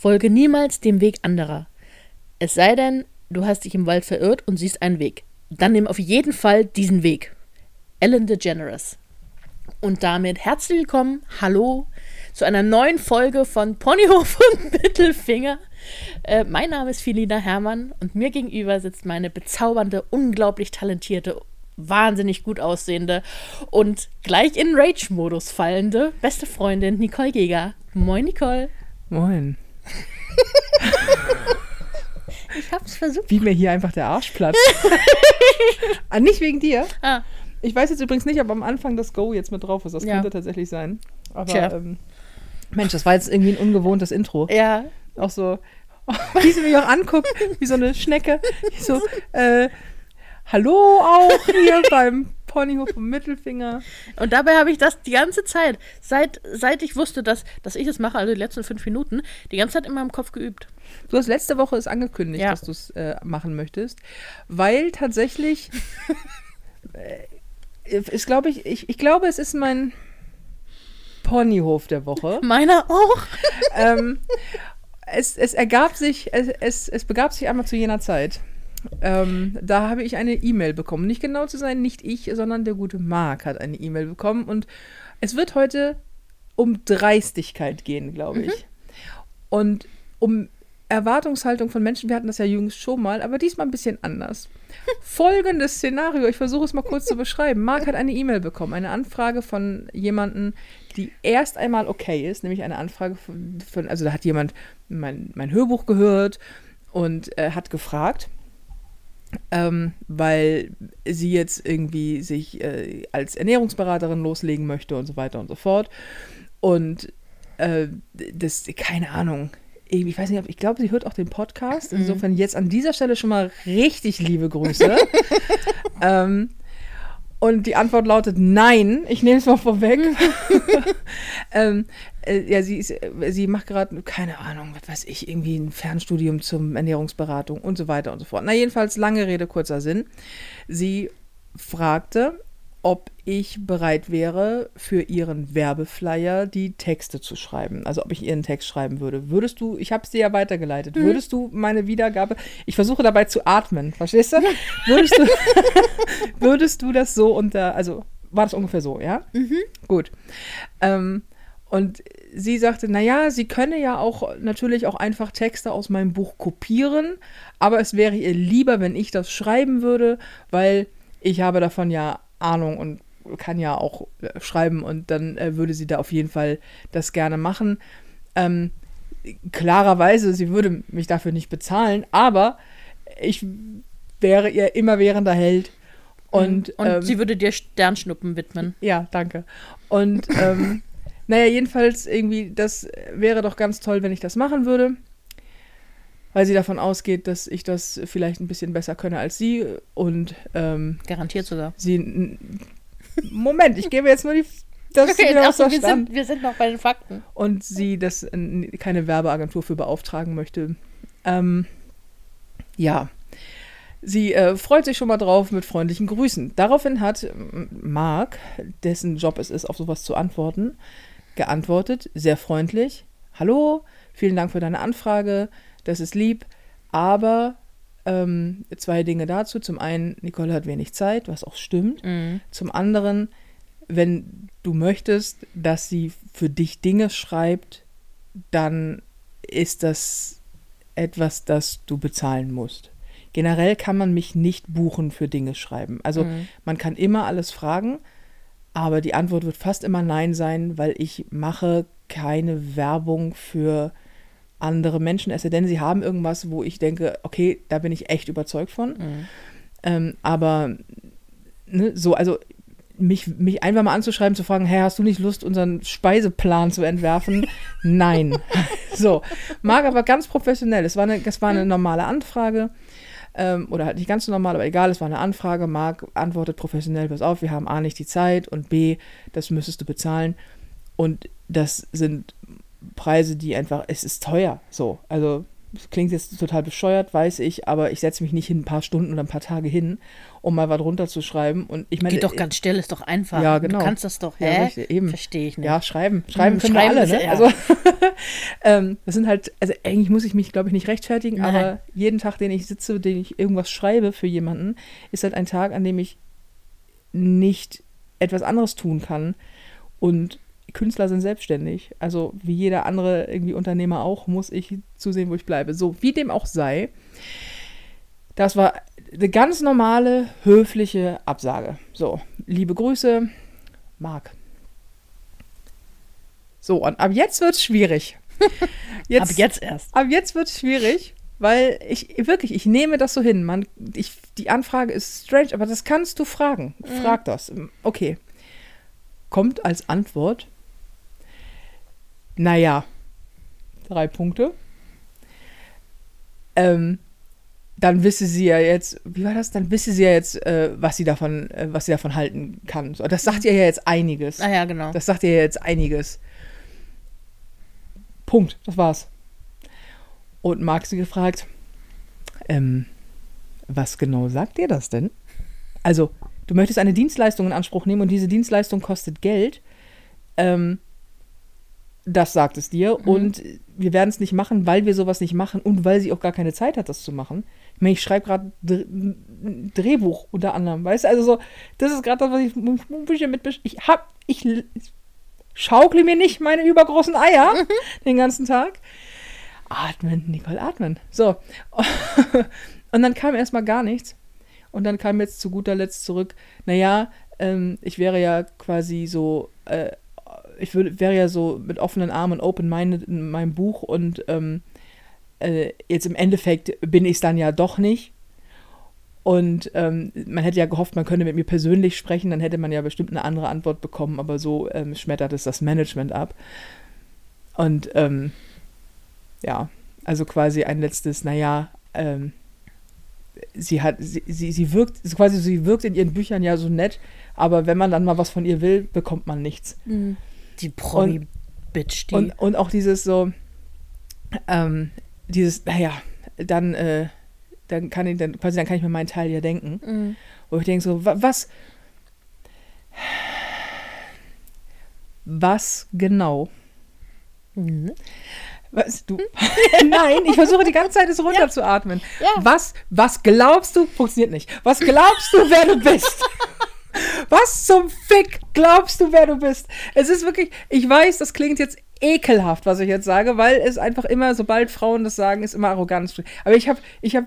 Folge niemals dem Weg anderer. Es sei denn, du hast dich im Wald verirrt und siehst einen Weg. Dann nimm auf jeden Fall diesen Weg. Ellen DeGeneres. Und damit herzlich willkommen, hallo, zu einer neuen Folge von Ponyhof und Mittelfinger. Äh, mein Name ist Filina Hermann und mir gegenüber sitzt meine bezaubernde, unglaublich talentierte, wahnsinnig gut aussehende und gleich in Rage-Modus fallende beste Freundin Nicole Geger. Moin, Nicole. Moin. Ich hab's versucht. Wie mir hier einfach der Arsch platzt. ah, nicht wegen dir. Ah, Ich weiß jetzt übrigens nicht, ob am Anfang das Go jetzt mit drauf ist. Das Ja. könnte tatsächlich sein. Aber Tja. ähm, Mensch, das war jetzt irgendwie ein ungewohntes Intro. ja. Auch so, wie sie mich auch anguckt, wie so eine Schnecke. So, äh, hallo auch hier beim Ponyhof und Mittelfinger. Und dabei habe ich das die ganze Zeit, seit, seit ich wusste, dass, dass ich das mache, also die letzten fünf Minuten, die ganze Zeit in meinem Kopf geübt. Du hast letzte Woche es angekündigt, Ja. dass du es äh, machen möchtest, weil tatsächlich äh, ist, glaube ich, ich, ich glaube, es ist mein Ponyhof der Woche. Meiner auch. ähm, es, es ergab sich, es, es, es begab sich einmal zu jener Zeit. Ähm, da habe ich eine E-Mail bekommen. Nicht genau zu sein, nicht ich, sondern der gute Marc hat eine E-Mail bekommen. Und es wird heute um Dreistigkeit gehen, glaube ich. Und um Erwartungshaltung von Menschen. Wir hatten das ja jüngst schon mal, aber diesmal ein bisschen anders. Folgendes Szenario, ich versuche es mal kurz zu beschreiben. Marc hat eine E-Mail bekommen, eine Anfrage von jemandem, die erst einmal okay ist, nämlich eine Anfrage von, von also da hat jemand mein, mein Hörbuch gehört und äh, hat gefragt, ähm, weil sie jetzt irgendwie sich äh, als Ernährungsberaterin loslegen möchte und so weiter und so fort. Und äh, das, keine Ahnung. Ich weiß nicht, ob- ich glaube, sie hört auch den Podcast. Insofern jetzt an dieser Stelle schon mal richtig liebe Grüße. ähm, und die Antwort lautet nein. Ich nehme es mal vorweg. ähm, äh, ja, sie, ist, äh, sie macht gerade, keine Ahnung, was weiß ich, irgendwie ein Fernstudium zum Ernährungsberatung und so weiter und so fort. Na, jedenfalls lange Rede, kurzer Sinn. Sie fragte, ob ich bereit wäre, für ihren Werbeflyer die Texte zu schreiben. Also ob ich ihren Text schreiben würde. Würdest du, ich habe es dir ja weitergeleitet, würdest du meine Wiedergabe, ich versuche dabei zu atmen, verstehst du? Würdest du, würdest du das so unter, also war das ungefähr so, ja? Gut. Ähm, und sie sagte, naja, sie könne ja auch natürlich auch einfach Texte aus meinem Buch kopieren, aber es wäre ihr lieber, wenn ich das schreiben würde, weil ich habe davon ja Ahnung und kann ja auch äh, schreiben und dann äh, würde sie da auf jeden Fall das gerne machen. Ähm, klarerweise, sie würde mich dafür nicht bezahlen, aber ich wäre ihr immerwährender Held. Und, Und ähm, sie würde dir Sternschnuppen widmen. ja, danke. Und ähm, naja, jedenfalls irgendwie, das wäre doch ganz toll, wenn ich das machen würde. Weil sie davon ausgeht, dass ich das vielleicht ein bisschen besser könne als sie. Und ähm, Garantiert sogar. sie. Moment, ich gebe jetzt nur die. Das Okay, achso, außer wir, sind, wir sind noch bei den Fakten. Und sie das keine Werbeagentur für beauftragen möchte. Ähm, ja. Sie äh, freut sich schon mal drauf mit freundlichen Grüßen. Daraufhin hat Marc, dessen Job es ist, auf sowas zu antworten, geantwortet, sehr freundlich. Hallo, vielen Dank für deine Anfrage, das ist lieb, aber ähm, zwei Dinge dazu. Zum einen, Nicole hat wenig Zeit, was auch stimmt. Mhm. Zum anderen, wenn du möchtest, dass sie für dich Dinge schreibt, dann ist das etwas, das du bezahlen musst. Generell kann man mich nicht buchen für Dinge schreiben. Also Mhm. man kann immer alles fragen, aber die Antwort wird fast immer Nein sein, weil ich mache keine Werbung für andere Menschen, es sei denn, sie haben irgendwas, wo ich denke, okay, da bin ich echt überzeugt von. Mhm. Ähm, aber ne, so, also mich, mich einfach mal anzuschreiben, zu fragen, hey, hast du nicht Lust, unseren Speiseplan zu entwerfen? Nein. so, mag aber ganz professionell. Es war eine, es war eine normale Anfrage. Ähm, oder halt nicht ganz so normal, aber egal, es war eine Anfrage. Marc antwortet professionell, pass auf, wir haben A nicht die Zeit und B, das müsstest du bezahlen. Und das sind Preise, die einfach, es ist teuer. So, also klingt jetzt total bescheuert, weiß ich, aber ich setze mich nicht hin ein paar Stunden oder ein paar Tage hin, um mal was runterzuschreiben. Und ich meine, Geht doch ganz still, ist doch einfach. Ja, genau. Du kannst das doch, Ja, hä? richtig, eben. Verstehe ich nicht. Ja, schreiben. Schreiben Hm, können schreiben alle, ne? ja. Also, ähm, das sind halt, also eigentlich muss ich mich, glaube ich, nicht rechtfertigen, Nein. aber jeden Tag, den ich sitze, den ich irgendwas schreibe für jemanden, ist halt ein Tag, an dem ich nicht etwas anderes tun kann. Und Künstler sind selbstständig. Also wie jeder andere irgendwie Unternehmer auch, muss ich zusehen, wo ich bleibe. So, wie dem auch sei. Das war eine ganz normale, höfliche Absage. So, liebe Grüße, Marc. So, und ab jetzt wird es schwierig. Ab jetzt erst. Ab jetzt wird es schwierig, weil ich wirklich, ich nehme das so hin. Man, ich, die Anfrage ist strange, aber das kannst du fragen. Frag das. Okay. Kommt als Antwort, naja, drei Punkte. Ähm, dann wisse sie ja jetzt, wie war das? Dann wisse sie ja jetzt, äh, was sie davon, äh, was sie davon halten kann. Das sagt ihr ja jetzt einiges. Ah ja, genau. Das sagt ihr ja jetzt einiges. Punkt, das war's. Und Marc sie gefragt, ähm, was genau sagt ihr das denn? Also, du möchtest eine Dienstleistung in Anspruch nehmen und diese Dienstleistung kostet Geld. Ähm, das sagt es dir. Und wir werden es nicht machen, weil wir sowas nicht machen und weil sie auch gar keine Zeit hat, das zu machen. Ich meine, ich schreibe gerade ein Drehbuch unter anderem, weißt du? Also so, das ist gerade das, was ich bisschen mit Ich hab, ich schaukle mir nicht meine übergroßen Eier den ganzen Tag. Atmen, Nicole, atmen. So. Und dann kam erstmal gar nichts. Und dann kam jetzt zu guter Letzt zurück, naja, ähm, ich wäre ja quasi so, äh, ich würde, wäre ja so mit offenen Armen und open-minded in meinem Buch und ähm, äh, jetzt im Endeffekt bin ich es dann ja doch nicht. Und ähm, man hätte ja gehofft, man könnte mit mir persönlich sprechen, dann hätte man ja bestimmt eine andere Antwort bekommen, aber so ähm, schmettert es das Management ab. Und ähm, ja, also quasi ein letztes, naja, ähm, sie hat, sie, sie, sie wirkt, quasi sie wirkt in ihren Büchern ja so nett, aber wenn man dann mal was von ihr will, bekommt man nichts. Die Promi-Bitch, die. Und, und auch dieses so, ähm, dieses, naja, dann, äh, dann kann ich, dann quasi, dann kann ich mir meinen Teil ja denken. Mhm. Wo ich denke so, wa- was, was genau? Mhm. Was, du? Nein, ich versuche die ganze Zeit es runterzuatmen. Ja. Was, was glaubst du, funktioniert nicht. Was glaubst du, wer du bist? Was zum Fick glaubst du, wer du bist? Es ist wirklich, ich weiß, das klingt jetzt ekelhaft, was ich jetzt sage, weil es einfach immer, sobald Frauen das sagen, ist immer Arroganz. Aber ich habe ich hab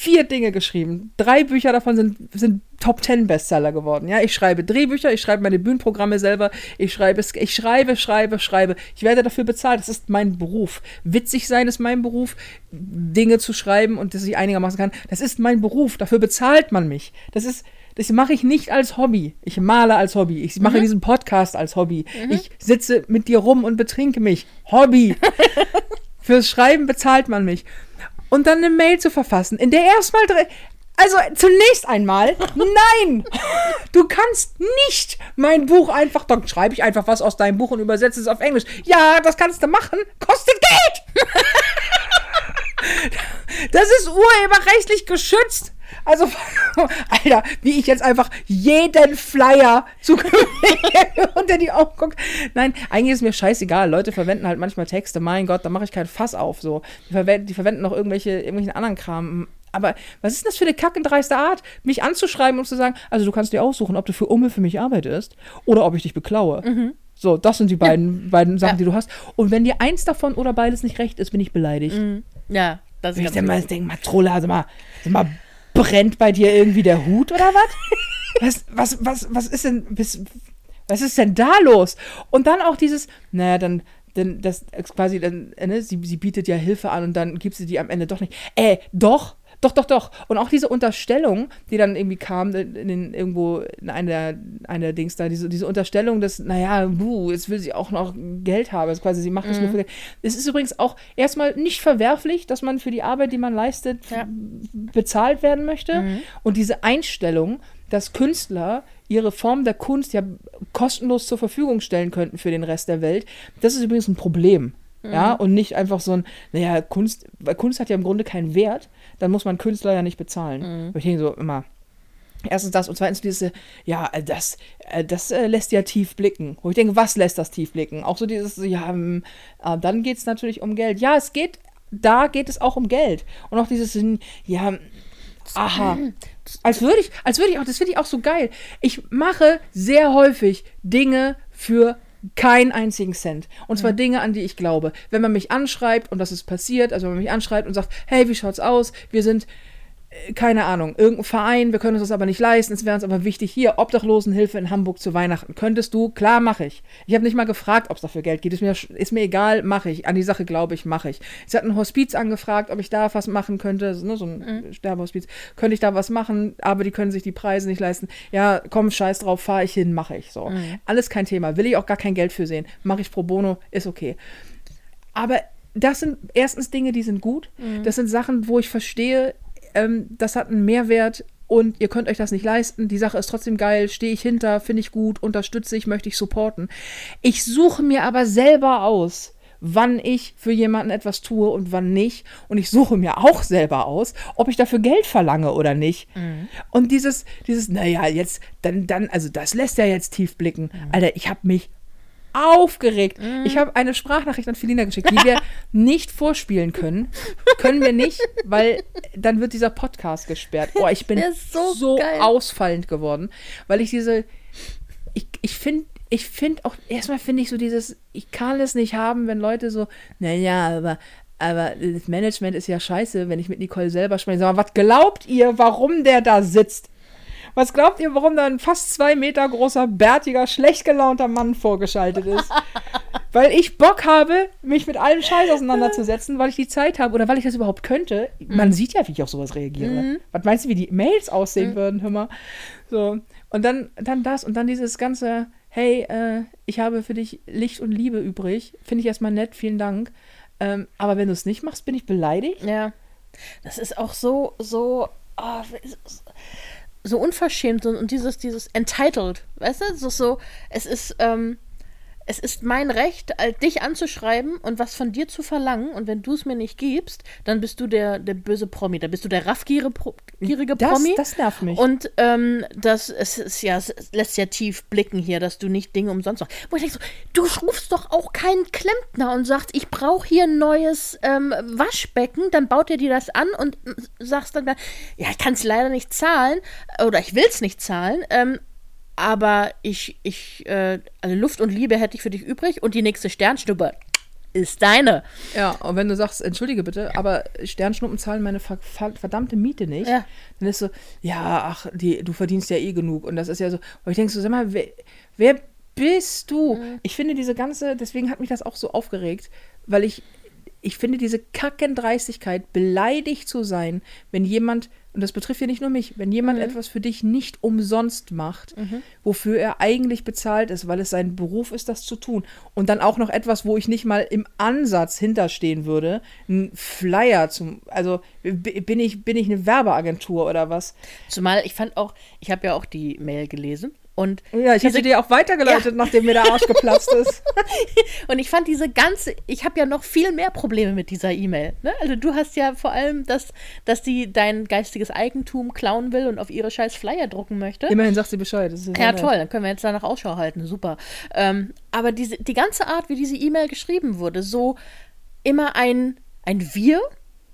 vier Dinge geschrieben. Drei Bücher davon sind, sind Top Ten Bestseller geworden. Ja, ich schreibe Drehbücher, ich schreibe meine Bühnenprogramme selber, ich schreibe, ich schreibe, schreibe, schreibe. Ich werde dafür bezahlt. Das ist mein Beruf. Witzig sein ist mein Beruf. Dinge zu schreiben und dass ich einigermaßen kann, das ist mein Beruf. Dafür bezahlt man mich. Das ist, das mache ich nicht als Hobby. Ich male als Hobby. Ich mache diesen Podcast als Hobby. Ich sitze mit dir rum und betrinke mich. Hobby. Fürs Schreiben bezahlt man mich. Und dann eine Mail zu verfassen, in der erstmal drin. Also zunächst einmal, nein! Du kannst nicht mein Buch einfach, dann schreibe ich einfach was aus deinem Buch und übersetze es auf Englisch. Ja, das kannst du machen, kostet Geld! Das ist urheberrechtlich geschützt. Also, Alter, wie ich jetzt einfach jeden Flyer zukünftig unter die Augen gucke. Nein, eigentlich ist mir scheißegal. Leute verwenden halt manchmal Texte. Mein Gott, da mache ich kein Fass auf. So. Die, verwenden, die verwenden noch irgendwelche, irgendwelchen anderen Kram. Aber was ist denn das für eine kackendreiste Art, mich anzuschreiben und zu sagen, also du kannst dir aussuchen, ob du für Umme für mich arbeitest oder ob ich dich beklaue. So, das sind die beiden, beiden Sachen, Ja. die du hast. Und wenn dir eins davon oder beides nicht recht ist, bin ich beleidigt. ja, das Ich ist denk ganz mal, denk mal, Trolle, also mal, sag mal, brennt bei dir irgendwie der Hut oder was? was, was, was, was ist denn, bis, was ist denn da los? Und dann auch dieses, naja, dann, dann, das quasi, dann, ne, sie, sie bietet ja Hilfe an und dann gibt sie die am Ende doch nicht. Äh, doch, doch, doch, doch. Und auch diese Unterstellung, die dann irgendwie kam, in, in irgendwo in einer, einer Dings da, diese, diese Unterstellung, dass, naja, buh, jetzt will sie auch noch Geld haben. Also quasi, sie macht das nur für Geld. Es ist übrigens auch erstmal nicht verwerflich, dass man für die Arbeit, die man leistet, Ja. bezahlt werden möchte. Und diese Einstellung, dass Künstler ihre Form der Kunst ja kostenlos zur Verfügung stellen könnten für den Rest der Welt, das ist übrigens ein Problem. Ja, und nicht einfach so ein, naja, Kunst, weil Kunst hat ja im Grunde keinen Wert, dann muss man Künstler ja nicht bezahlen. Und ich denke so immer, erstens das und zweitens diese, ja, das, äh, das äh, lässt ja tief blicken. Wo ich denke, was lässt das tief blicken? Auch so dieses, ja, ähm, äh, dann geht es natürlich um Geld. Ja, es geht, da geht es auch um Geld. Und auch dieses, ja, aha. Als würde ich, als würde ich auch, das finde ich auch so geil. Ich mache sehr häufig Dinge für keinen einzigen Cent. Und zwar Dinge, an die ich glaube. Wenn man mich anschreibt, und das ist passiert, also wenn man mich anschreibt und sagt, hey, wie schaut's aus? Wir sind keine Ahnung, irgendein Verein, wir können uns das aber nicht leisten, es wäre uns aber wichtig, hier, Obdachlosenhilfe in Hamburg zu Weihnachten. Könntest du? Klar, mache ich. Ich habe nicht mal gefragt, ob es dafür Geld gibt. Ist mir, ist mir egal, mache ich. An die Sache glaube ich, mache ich. Sie hat ein Hospiz angefragt, ob ich da was machen könnte, ne, so ein mhm. Sterbehospiz. Könnte ich da was machen, aber die können sich die Preise nicht leisten. Ja, komm, scheiß drauf, fahre ich hin, mache ich. So. Mhm. Alles kein Thema. Will ich auch gar kein Geld für sehen. Mache ich pro bono, ist okay. Aber das sind erstens Dinge, die sind gut. Mhm. Das sind Sachen, wo ich verstehe, ähm, das hat einen Mehrwert und ihr könnt euch das nicht leisten. Die Sache ist trotzdem geil, stehe ich hinter, finde ich gut, unterstütze ich, möchte ich supporten. Ich suche mir aber selber aus, wann ich für jemanden etwas tue und wann nicht. Und ich suche mir auch selber aus, ob ich dafür Geld verlange oder nicht. Mhm. Und dieses, dieses, naja, jetzt, dann, dann, also das lässt ja jetzt tief blicken. Mhm. Alter, ich habe mich aufgeregt. Mm. Ich habe eine Sprachnachricht an Felina geschickt, die wir nicht vorspielen können. Können wir nicht, weil dann wird dieser Podcast gesperrt. Oh, ich bin so, so ausfallend geworden, weil ich diese. Ich, ich finde ich finde auch, erstmal finde ich so dieses, ich kann es nicht haben, wenn Leute so, naja, aber, aber das Management ist ja scheiße, wenn ich mit Nicole selber spreche. Sag mal, was glaubt ihr, warum der da sitzt? Was glaubt ihr, warum da ein fast zwei Meter großer, bärtiger, schlecht gelaunter Mann vorgeschaltet ist? weil ich Bock habe, mich mit allem Scheiß auseinanderzusetzen, weil ich die Zeit habe oder weil ich das überhaupt könnte. Mhm. Man sieht ja, wie ich auf sowas reagiere. Mhm. Was meinst du, wie die Mails aussehen mhm. würden, hör mal? So. Und dann, dann das und dann dieses ganze, hey, äh, ich habe für dich Licht und Liebe übrig. Finde ich erstmal nett, vielen Dank. Ähm, aber wenn du es nicht machst, bin ich beleidigt. Ja. Das ist auch so, so. Oh, so unverschämt und, und dieses, dieses entitled, weißt du? Es ist so, es ist, ähm, es ist mein Recht, dich anzuschreiben und was von dir zu verlangen. Und wenn du es mir nicht gibst, dann bist du der, der böse Promi. Da bist du der raffgierige Promi. Das nervt mich. Und ähm, das es ist ja, es lässt ja tief blicken hier, dass du nicht Dinge umsonst machst. Wo ich denke so, du rufst doch auch keinen Klempner und sagst, ich brauche hier ein neues ähm, Waschbecken. Dann baut er dir das an und sagst dann, ja, ich kann es leider nicht zahlen oder ich will es nicht zahlen. Ähm, aber ich, ich, äh, also Luft und Liebe hätte ich für dich übrig und die nächste Sternschnuppe ist deine. Ja, und wenn du sagst, entschuldige bitte, aber Sternschnuppen zahlen meine ver verdammte Miete nicht, ja. dann ist so, ja, ach, die, du verdienst ja eh genug. Und das ist ja so, und ich denke so, sag mal, wer, wer bist du? Mhm. Ich finde diese ganze, deswegen hat mich das auch so aufgeregt, weil ich, ich finde diese Kackendreistigkeit, beleidigt zu sein, wenn jemand und das betrifft ja nicht nur mich, wenn jemand mhm. etwas für dich nicht umsonst macht, mhm. wofür er eigentlich bezahlt ist, weil es sein Beruf ist, das zu tun, und dann auch noch etwas, wo ich nicht mal im Ansatz hinterstehen würde, ein Flyer zum, also bin ich, bin ich eine Werbeagentur oder was? Zumal ich fand auch, ich habe ja auch die Mail gelesen und ja, ich sie dir auch weitergeleitet, ja. nachdem mir der Arsch geplatzt ist. und ich fand diese ganze, ich habe ja noch viel mehr Probleme mit dieser E-Mail. Ne? Also du hast ja vor allem, das, dass sie dein geistiges Eigentum klauen will und auf ihre scheiß Flyer drucken möchte. Immerhin sagt sie Bescheid. ja, toll, dann können wir jetzt danach Ausschau halten. Super. Ähm, aber diese, die ganze Art, wie diese E-Mail geschrieben wurde, so immer ein, ein Wir,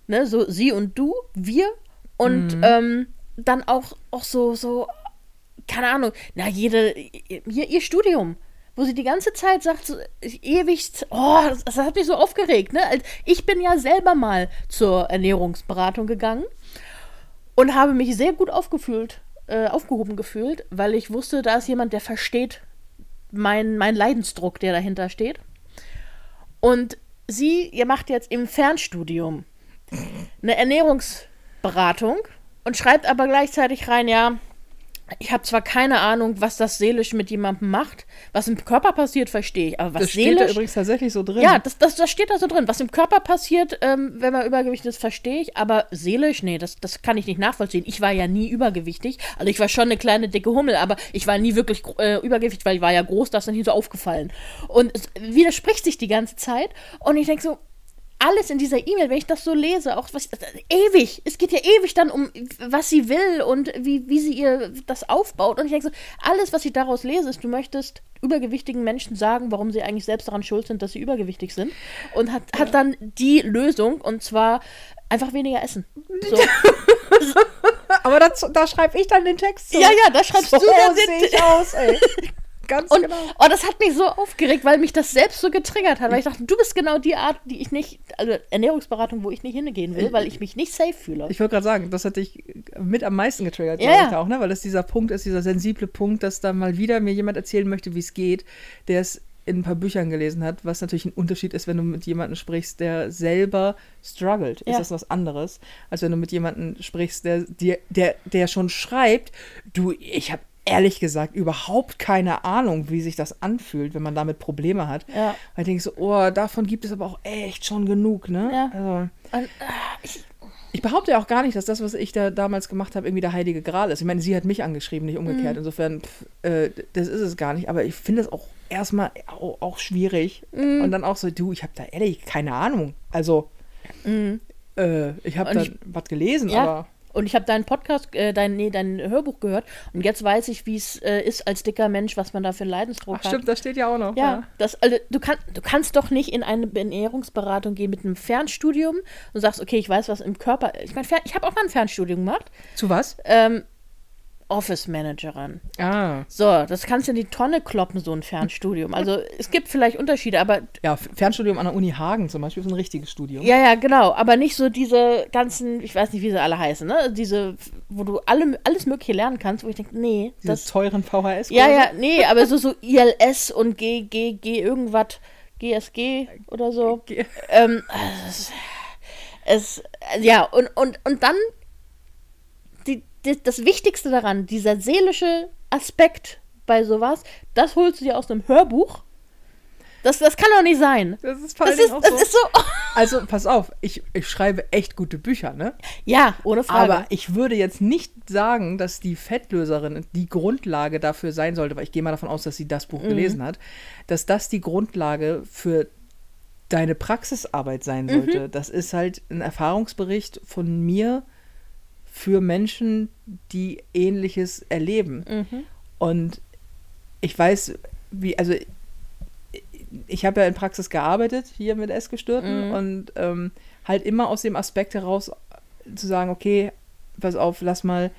ne? so sie und du, wir und mhm. ähm, dann auch, auch so, so keine Ahnung, na, jede, ihr, ihr Studium, wo sie die ganze Zeit sagt, so, ewig, oh, das, das, hat mich so aufgeregt, ne? Ich bin ja selber mal zur Ernährungsberatung gegangen und habe mich sehr gut aufgefühlt, äh, aufgehoben gefühlt, weil ich wusste, da ist jemand, der versteht meinen mein Leidensdruck, der dahinter steht. Und sie, ihr macht jetzt im Fernstudium eine Ernährungsberatung und schreibt aber gleichzeitig rein, ja, Ich habe zwar keine Ahnung, was das seelisch mit jemandem macht. Was im Körper passiert, verstehe ich. Aber was Das steht da seelisch. übrigens tatsächlich so drin. ja, das, das, das steht da so drin. Was im Körper passiert, ähm, wenn man übergewichtig ist, verstehe ich. Aber seelisch, nee, das, das kann ich nicht nachvollziehen. Ich war ja nie übergewichtig. Also ich war schon eine kleine dicke Hummel, aber ich war nie wirklich äh, übergewichtig, weil ich war ja groß, das ist nicht so aufgefallen. Und es widerspricht sich die ganze Zeit. Und ich denke so, alles in dieser E-Mail, wenn ich das so lese, auch was ewig, es geht ja ewig dann um, was sie will und wie, wie sie ihr das aufbaut. Und ich denke so, alles, was ich daraus lese, ist, du möchtest übergewichtigen Menschen sagen, warum sie eigentlich selbst daran schuld sind, dass sie übergewichtig sind. Und hat, hat dann die Lösung, und zwar einfach weniger essen. So. Aber das, da schreibe ich dann den Text zu. ja, ja, da schreibst so du dann sehe den ich aus, ey. Ganz Und genau. oh, das hat mich so aufgeregt, weil mich das selbst so getriggert hat. Weil ich dachte, du bist genau die Art, die ich nicht, also Ernährungsberatung, wo ich nicht hingehen will, weil ich mich nicht safe fühle. Ich wollte gerade sagen, das hat dich mit am meisten getriggert, Ja, ich auch, ne? Weil das dieser Punkt ist, dieser sensible Punkt, dass da mal wieder mir jemand erzählen möchte, wie es geht, der es in ein paar Büchern gelesen hat, was natürlich ein Unterschied ist, wenn du mit jemandem sprichst, der selber struggelt. Ist Ja. das was anderes, als wenn du mit jemandem sprichst, der, dir- der, der schon schreibt, du, ich habe ehrlich gesagt überhaupt keine Ahnung, wie sich das anfühlt, wenn man damit Probleme hat. Ja. Weil ich denke so, oh, davon gibt es aber auch echt schon genug, ne? Ja. Also, Und, ah, ich, ich behaupte ja auch gar nicht, dass das, was ich da damals gemacht habe, irgendwie der heilige Gral ist. Ich meine, sie hat mich angeschrieben, nicht umgekehrt. Insofern, pff, äh, das ist es gar nicht. Aber ich finde es auch erstmal auch, auch schwierig. Und dann auch so, du, ich habe da ehrlich keine Ahnung. Also, äh, ich habe da was gelesen, ja. aber Und ich habe deinen Podcast, äh, dein, nee, dein Hörbuch gehört und jetzt weiß ich, wie es äh, ist als dicker Mensch, was man da für einen Leidensdruck ach hat. stimmt, das steht ja auch noch. Ja, das, also, du, kann, du kannst doch nicht in eine Ernährungsberatung gehen mit einem Fernstudium und sagst, okay, ich weiß, was im Körper. Ich meine, ich habe auch mal ein Fernstudium gemacht. Zu was? Ähm, Office Managerin. Ah. So, das kannst du in die Tonne kloppen, so ein Fernstudium. Also es gibt vielleicht Unterschiede, aber Ja, Fernstudium an der Uni Hagen zum Beispiel ist ein richtiges Studium. ja, ja, genau. Aber nicht so diese ganzen, ich weiß nicht, wie sie alle heißen, ne? Diese, wo du alle, alles Mögliche lernen kannst, wo ich denke, nee, Diese das. teuren VHS. Ja, ja, nee, aber so, so ILS und G, G, G, irgendwas, GSG oder so. G- Ähm, es, es, ja, und, und, und dann die, das Wichtigste daran, dieser seelische Aspekt bei sowas, das holst du dir aus einem Hörbuch. Das, das kann doch nicht sein. Das ist Das ist, das so. ist so. Also, pass auf, ich, ich schreibe echt gute Bücher, ne? Ja, ohne Frage. Aber ich würde jetzt nicht sagen, dass die Fettlöserin die Grundlage dafür sein sollte, weil ich gehe mal davon aus, dass sie das Buch Mhm. gelesen hat, dass das die Grundlage für deine Praxisarbeit sein Mhm. sollte. Das ist halt ein Erfahrungsbericht von mir für Menschen, die ähnliches erleben. Mhm. Und ich weiß, wie, also ich habe ja in Praxis gearbeitet hier mit Essgestörten Mhm. und ähm, halt immer aus dem Aspekt heraus zu sagen, okay, pass auf, lass mal,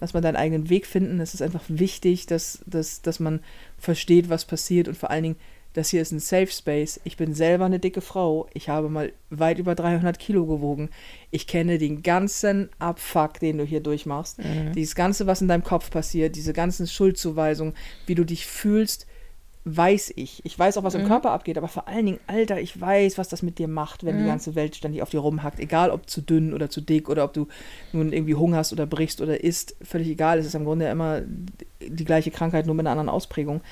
lass mal deinen eigenen Weg finden. Es ist einfach wichtig, dass, dass, dass man versteht, was passiert und vor allen Dingen, das hier ist ein Safe Space. Ich bin selber eine dicke Frau. Ich habe mal weit über 300 Kilo gewogen. Ich kenne den ganzen Abfuck, den du hier durchmachst. Dieses Ganze, was in deinem Kopf passiert, diese ganzen Schuldzuweisungen, wie du dich fühlst, weiß ich. Ich weiß auch, was im Körper abgeht, aber vor allen Dingen, Alter, ich weiß, was das mit dir macht, wenn die ganze Welt ständig auf dir rumhackt. Egal, ob zu dünn oder zu dick oder ob du nun irgendwie hungerst oder brichst oder isst, völlig egal. Es ist im Grunde immer die gleiche Krankheit, nur mit einer anderen Ausprägung.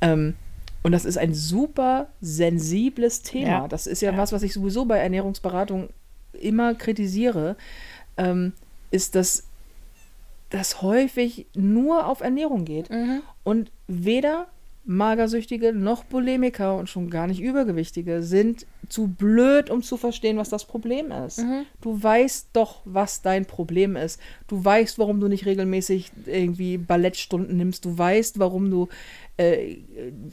Ähm, und das ist ein super sensibles Thema. Ja. Das ist ja, was, was ich sowieso bei Ernährungsberatung immer kritisiere, ähm, ist, dass das häufig nur auf Ernährung geht. Mhm. Und weder Magersüchtige noch Bulimiker und schon gar nicht Übergewichtige sind zu blöd, um zu verstehen, was das Problem ist. Du weißt doch, was dein Problem ist. Du weißt, warum du nicht regelmäßig irgendwie Ballettstunden nimmst. Du weißt, warum du äh,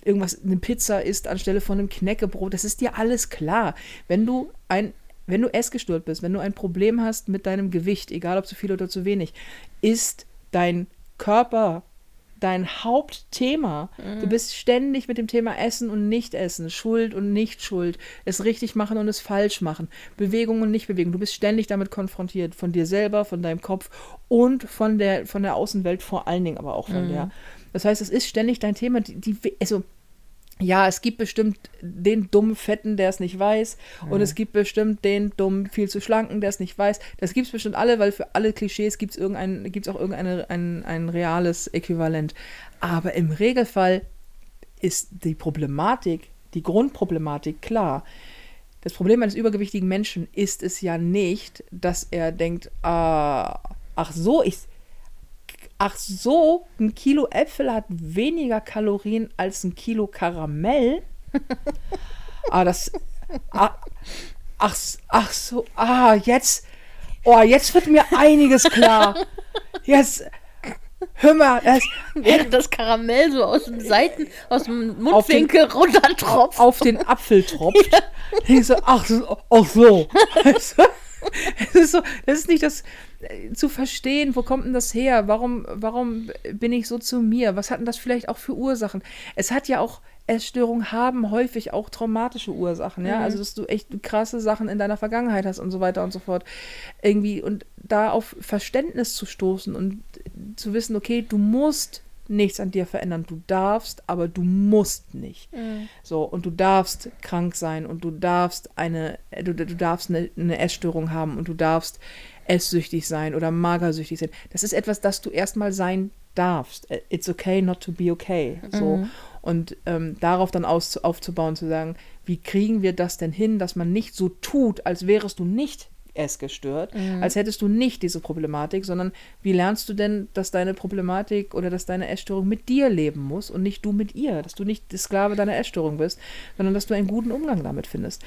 irgendwas, eine Pizza isst anstelle von einem Knäckebrot. Das ist dir alles klar. Wenn du ein wenn du essgestört bist, wenn du ein Problem hast mit deinem Gewicht, egal ob zu viel oder zu wenig, ist dein Körper dein Hauptthema. Du bist ständig mit dem Thema Essen und Nicht-Essen, Schuld und Nicht-Schuld, es richtig machen und es falsch machen, Bewegung und Nicht-Bewegung. Du bist ständig damit konfrontiert, von dir selber, von deinem Kopf und von der, von der Außenwelt vor allen Dingen, aber auch von der. Das heißt, es ist ständig dein Thema. Die, die, also ja, es gibt bestimmt den dummen Fetten, der es nicht weiß. Mhm. Und es gibt bestimmt den dummen, viel zu schlanken, der es nicht weiß. Das gibt es bestimmt alle, weil für alle Klischees gibt es auch irgendein ein, ein reales Äquivalent. Aber im Regelfall ist die Problematik, die Grundproblematik klar. Das Problem eines übergewichtigen Menschen ist es ja nicht, dass er denkt, ah, ach so, ich, ach so, ein Kilo Äpfel hat weniger Kalorien als ein Kilo Karamell. ah, das, ah, ach, ach so, ah, jetzt, oh, jetzt wird mir einiges klar. Jetzt, Hör mal, das, während das Karamell so aus dem Seiten, aus dem Mundwinkel den, runtertropft. Auf den Apfel tropft. Ja. Ich so, ach, ach so. es ist so, das ist nicht das äh, zu verstehen, wo kommt denn das her? Warum, warum bin ich so zu mir? Was hat denn das vielleicht auch für Ursachen? Es hat ja auch Essstörungen haben häufig auch traumatische Ursachen, ja. Mhm. Also, dass du echt krasse Sachen in deiner Vergangenheit hast und so weiter und so fort. Irgendwie und da auf Verständnis zu stoßen und zu wissen, okay, du musst nichts an dir verändern. Du darfst, aber du musst nicht. Mhm. So, und du darfst krank sein und du darfst eine, du, du darfst eine, eine Essstörung haben und du darfst esssüchtig sein oder magersüchtig sein. Das ist etwas, das du erstmal sein darfst. It's okay not to be okay. So. Mhm. Und ähm, darauf dann aus, aufzubauen, zu sagen, wie kriegen wir das denn hin, dass man nicht so tut, als wärest du nicht essgestört, mhm. als hättest du nicht diese Problematik, sondern wie lernst du denn, dass deine Problematik oder dass deine Essstörung mit dir leben muss und nicht du mit ihr, dass du nicht der Sklave deiner Essstörung bist, sondern dass du einen guten Umgang damit findest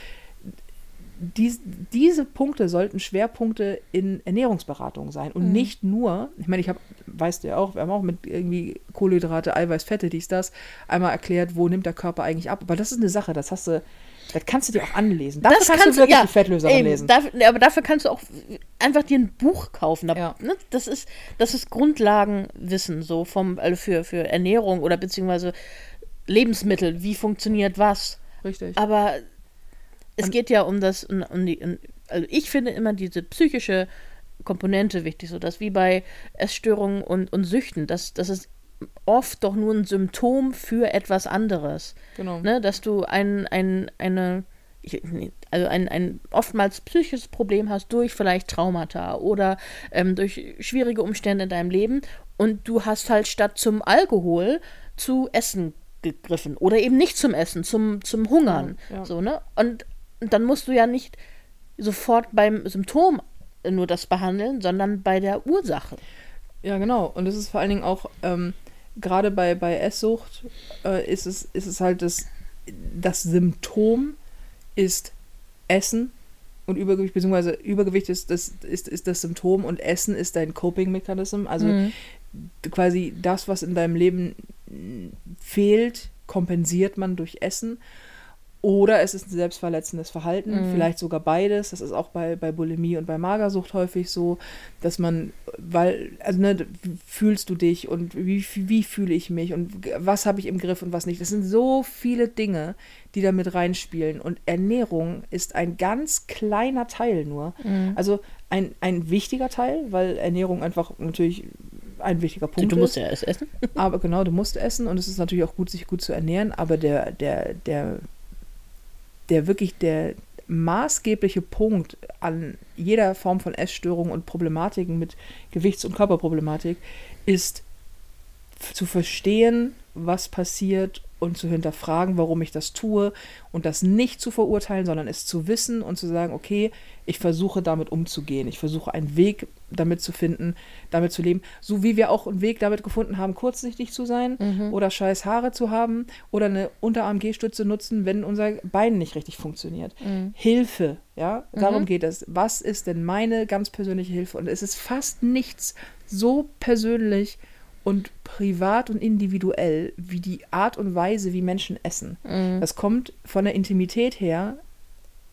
dies, diese Punkte sollten Schwerpunkte in Ernährungsberatung sein und mhm. nicht nur, ich meine, ich habe, weißt du ja auch, wir haben auch mit irgendwie Kohlenhydrate, Eiweiß, Fette, dies, das, einmal erklärt, wo nimmt der Körper eigentlich ab. Aber das ist eine Sache, das hast du, das kannst du dir auch anlesen. Dafür das kannst, kannst du wirklich ja, die Fettlöserin eben, lesen. Dafür, aber dafür kannst du auch einfach dir ein Buch kaufen. Da, ja. ne, das, ist, das ist Grundlagenwissen so vom, also für, für Ernährung oder beziehungsweise Lebensmittel, wie funktioniert was. Richtig. Aber es geht ja um das, um, um die, um, also ich finde immer diese psychische Komponente wichtig, so dass wie bei Essstörungen und, und Süchten, dass, dass es oft doch nur ein Symptom für etwas anderes. Genau. Ne, dass du ein, ein, eine, also ein, ein oftmals psychisches Problem hast durch vielleicht Traumata oder ähm, durch schwierige Umstände in deinem Leben und du hast halt statt zum Alkohol zu Essen gegriffen oder eben nicht zum Essen, zum, zum Hungern. Ja, ja. So, ne? Und dann musst du ja nicht sofort beim Symptom nur das behandeln, sondern bei der Ursache. Ja, genau. Und es ist vor allen Dingen auch, ähm, gerade bei, bei Esssucht, äh, ist, es, ist es halt das, das Symptom ist Essen und Übergewicht, beziehungsweise Übergewicht ist das, ist, ist das Symptom und Essen ist dein Coping-Mechanism. Also mhm. quasi das, was in deinem Leben fehlt, kompensiert man durch Essen. Oder es ist ein selbstverletzendes Verhalten, mhm. vielleicht sogar beides. Das ist auch bei, bei Bulimie und bei Magersucht häufig so, dass man, weil, also ne, fühlst du dich und wie, wie fühle ich mich und was habe ich im Griff und was nicht. Das sind so viele Dinge, die da mit reinspielen. Und Ernährung ist ein ganz kleiner Teil nur. Mhm. Also ein, ein wichtiger Teil, weil Ernährung einfach natürlich ein wichtiger Punkt du musst ja es essen. aber genau, du musst essen und es ist natürlich auch gut, sich gut zu ernähren, aber der, der, der der wirklich der maßgebliche Punkt an jeder Form von Essstörung und Problematiken mit Gewichts- und Körperproblematik ist zu verstehen, was passiert und zu hinterfragen, warum ich das tue und das nicht zu verurteilen, sondern es zu wissen und zu sagen, okay, ich versuche damit umzugehen. Ich versuche einen Weg damit zu finden, damit zu leben. So wie wir auch einen Weg damit gefunden haben, kurzsichtig zu sein mhm. oder scheiß Haare zu haben oder eine Unterarm-G-Stütze nutzen, wenn unser Bein nicht richtig funktioniert. Mhm. Hilfe, ja, darum mhm. geht es. Was ist denn meine ganz persönliche Hilfe? Und es ist fast nichts so persönlich und privat und individuell wie die Art und Weise, wie Menschen essen. Mhm. Das kommt von der Intimität her,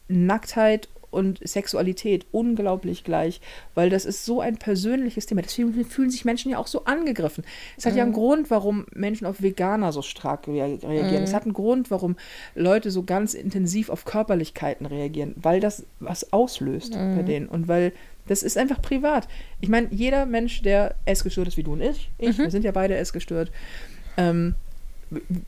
Nacktheit und Sexualität unglaublich gleich, weil das ist so ein persönliches Thema. Deswegen fühlen sich Menschen ja auch so angegriffen. Es hat mhm. ja einen mhm. Grund, warum Menschen auf Veganer so stark reagieren. Mhm. Es hat einen Grund, warum Leute so ganz intensiv auf Körperlichkeiten reagieren, weil das was auslöst mhm. bei denen und weil das ist einfach privat. Ich meine, jeder Mensch, der essgestört ist wie du und ich, ich mhm. wir sind ja beide essgestört, ähm,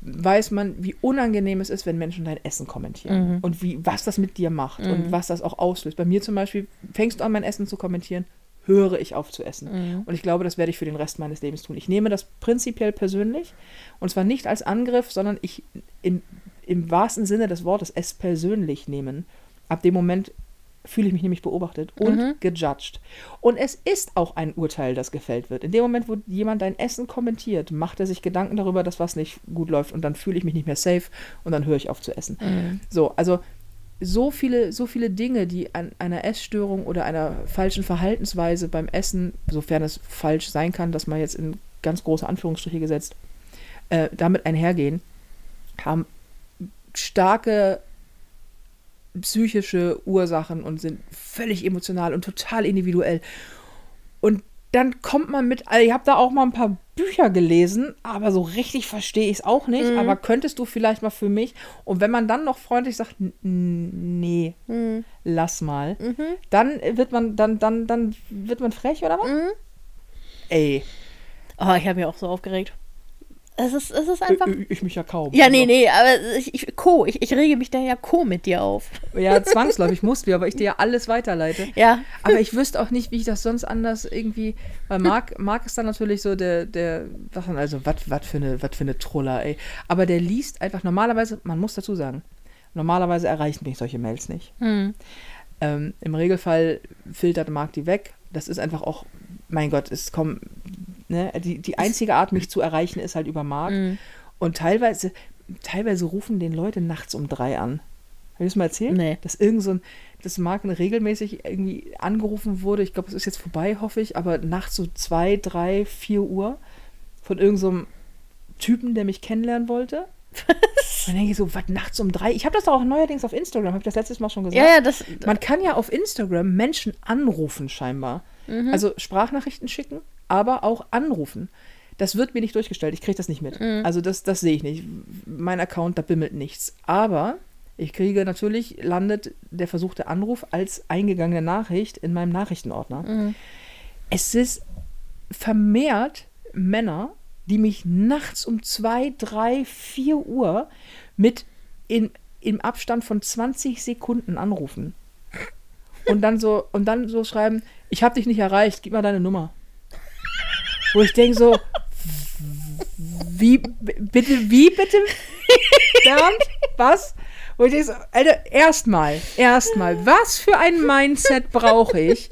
weiß man, wie unangenehm es ist, wenn Menschen dein Essen kommentieren. Und wie, was das mit dir macht und was das auch auslöst. Bei mir zum Beispiel, fängst du an, mein Essen zu kommentieren, höre ich auf zu essen. Und ich glaube, das werde ich für den Rest meines Lebens tun. Ich nehme das prinzipiell persönlich und zwar nicht als Angriff, sondern ich im, im wahrsten Sinne des Wortes es persönlich nehmen. Ab dem Moment fühle ich mich nämlich beobachtet und gejudged. Und es ist auch ein Urteil, das gefällt wird. In dem Moment, wo jemand dein Essen kommentiert, macht er sich Gedanken darüber, dass was nicht gut läuft und dann fühle ich mich nicht mehr safe und dann höre ich auf zu essen. So, also so viele, so viele Dinge, die an einer Essstörung oder einer falschen Verhaltensweise beim Essen, sofern es falsch sein kann, dass man jetzt in ganz große Anführungsstriche gesetzt, äh, damit einhergehen, haben starke psychische Ursachen und sind völlig emotional und total individuell. Und dann kommt man mit, also ich habe da auch mal ein paar Bücher gelesen, aber so richtig verstehe ich es auch nicht. Aber könntest du vielleicht mal für mich, und wenn man dann noch freundlich sagt, "N- nee, lass mal, dann wird man, dann, dann, dann wird man frech, oder was? Ey, Oh, ich habe mich auch so aufgeregt. Es ist, es ist einfach. ich, ich mich ja kaum. Ja, nee, Also, nee, aber ich, ich, Co, ich, ich rege mich da ja Co mit dir auf. Ja, zwangsläufig musst du, weil ich dir ja alles weiterleite. Ja. Aber ich wüsste auch nicht, wie ich das sonst anders irgendwie. Weil Marc, Marc ist dann natürlich so der, der, also, was für eine, was für eine Troller, ey. Aber der liest einfach normalerweise, man muss dazu sagen, normalerweise erreichen mich solche Mails nicht. Hm. Ähm, Im Regelfall filtert Marc die weg. Das ist einfach auch, mein Gott, es kommen, ne, die, die einzige Art, mich zu erreichen, ist halt über Marc. Mhm. Und teilweise, teilweise rufen den Leute nachts um drei an. Habe ich das mal erzählt? Nee. Dass irgend so ein, dass Marc regelmäßig irgendwie angerufen wurde. Ich glaube, es ist jetzt vorbei, hoffe ich, aber nachts so zwei, drei, vier Uhr von irgendeinem so Typen, der mich kennenlernen wollte. Dann denke ich so, was nachts um drei? Ich habe das auch neuerdings auf Instagram, habe ich das letztes Mal schon gesagt. Ja, ja, das. Man kann ja auf Instagram Menschen anrufen, scheinbar. Also Sprachnachrichten schicken, aber auch anrufen. Das wird mir nicht durchgestellt. Ich kriege das nicht mit. Also das, das sehe ich nicht. Mein Account, da bimmelt nichts. Aber ich kriege natürlich, landet der versuchte Anruf als eingegangene Nachricht in meinem Nachrichtenordner. Es ist vermehrt Männer, die mich nachts um zwei, drei, vier Uhr mit in, im Abstand von 20 Sekunden anrufen. Und dann so, und dann so schreiben, ich habe dich nicht erreicht, gib mal deine Nummer. Wo ich denke so, wie, bitte, wie bitte? Bernd, was? Wo ich denke so, Alter, erstmal, erstmal, was für ein Mindset brauche ich,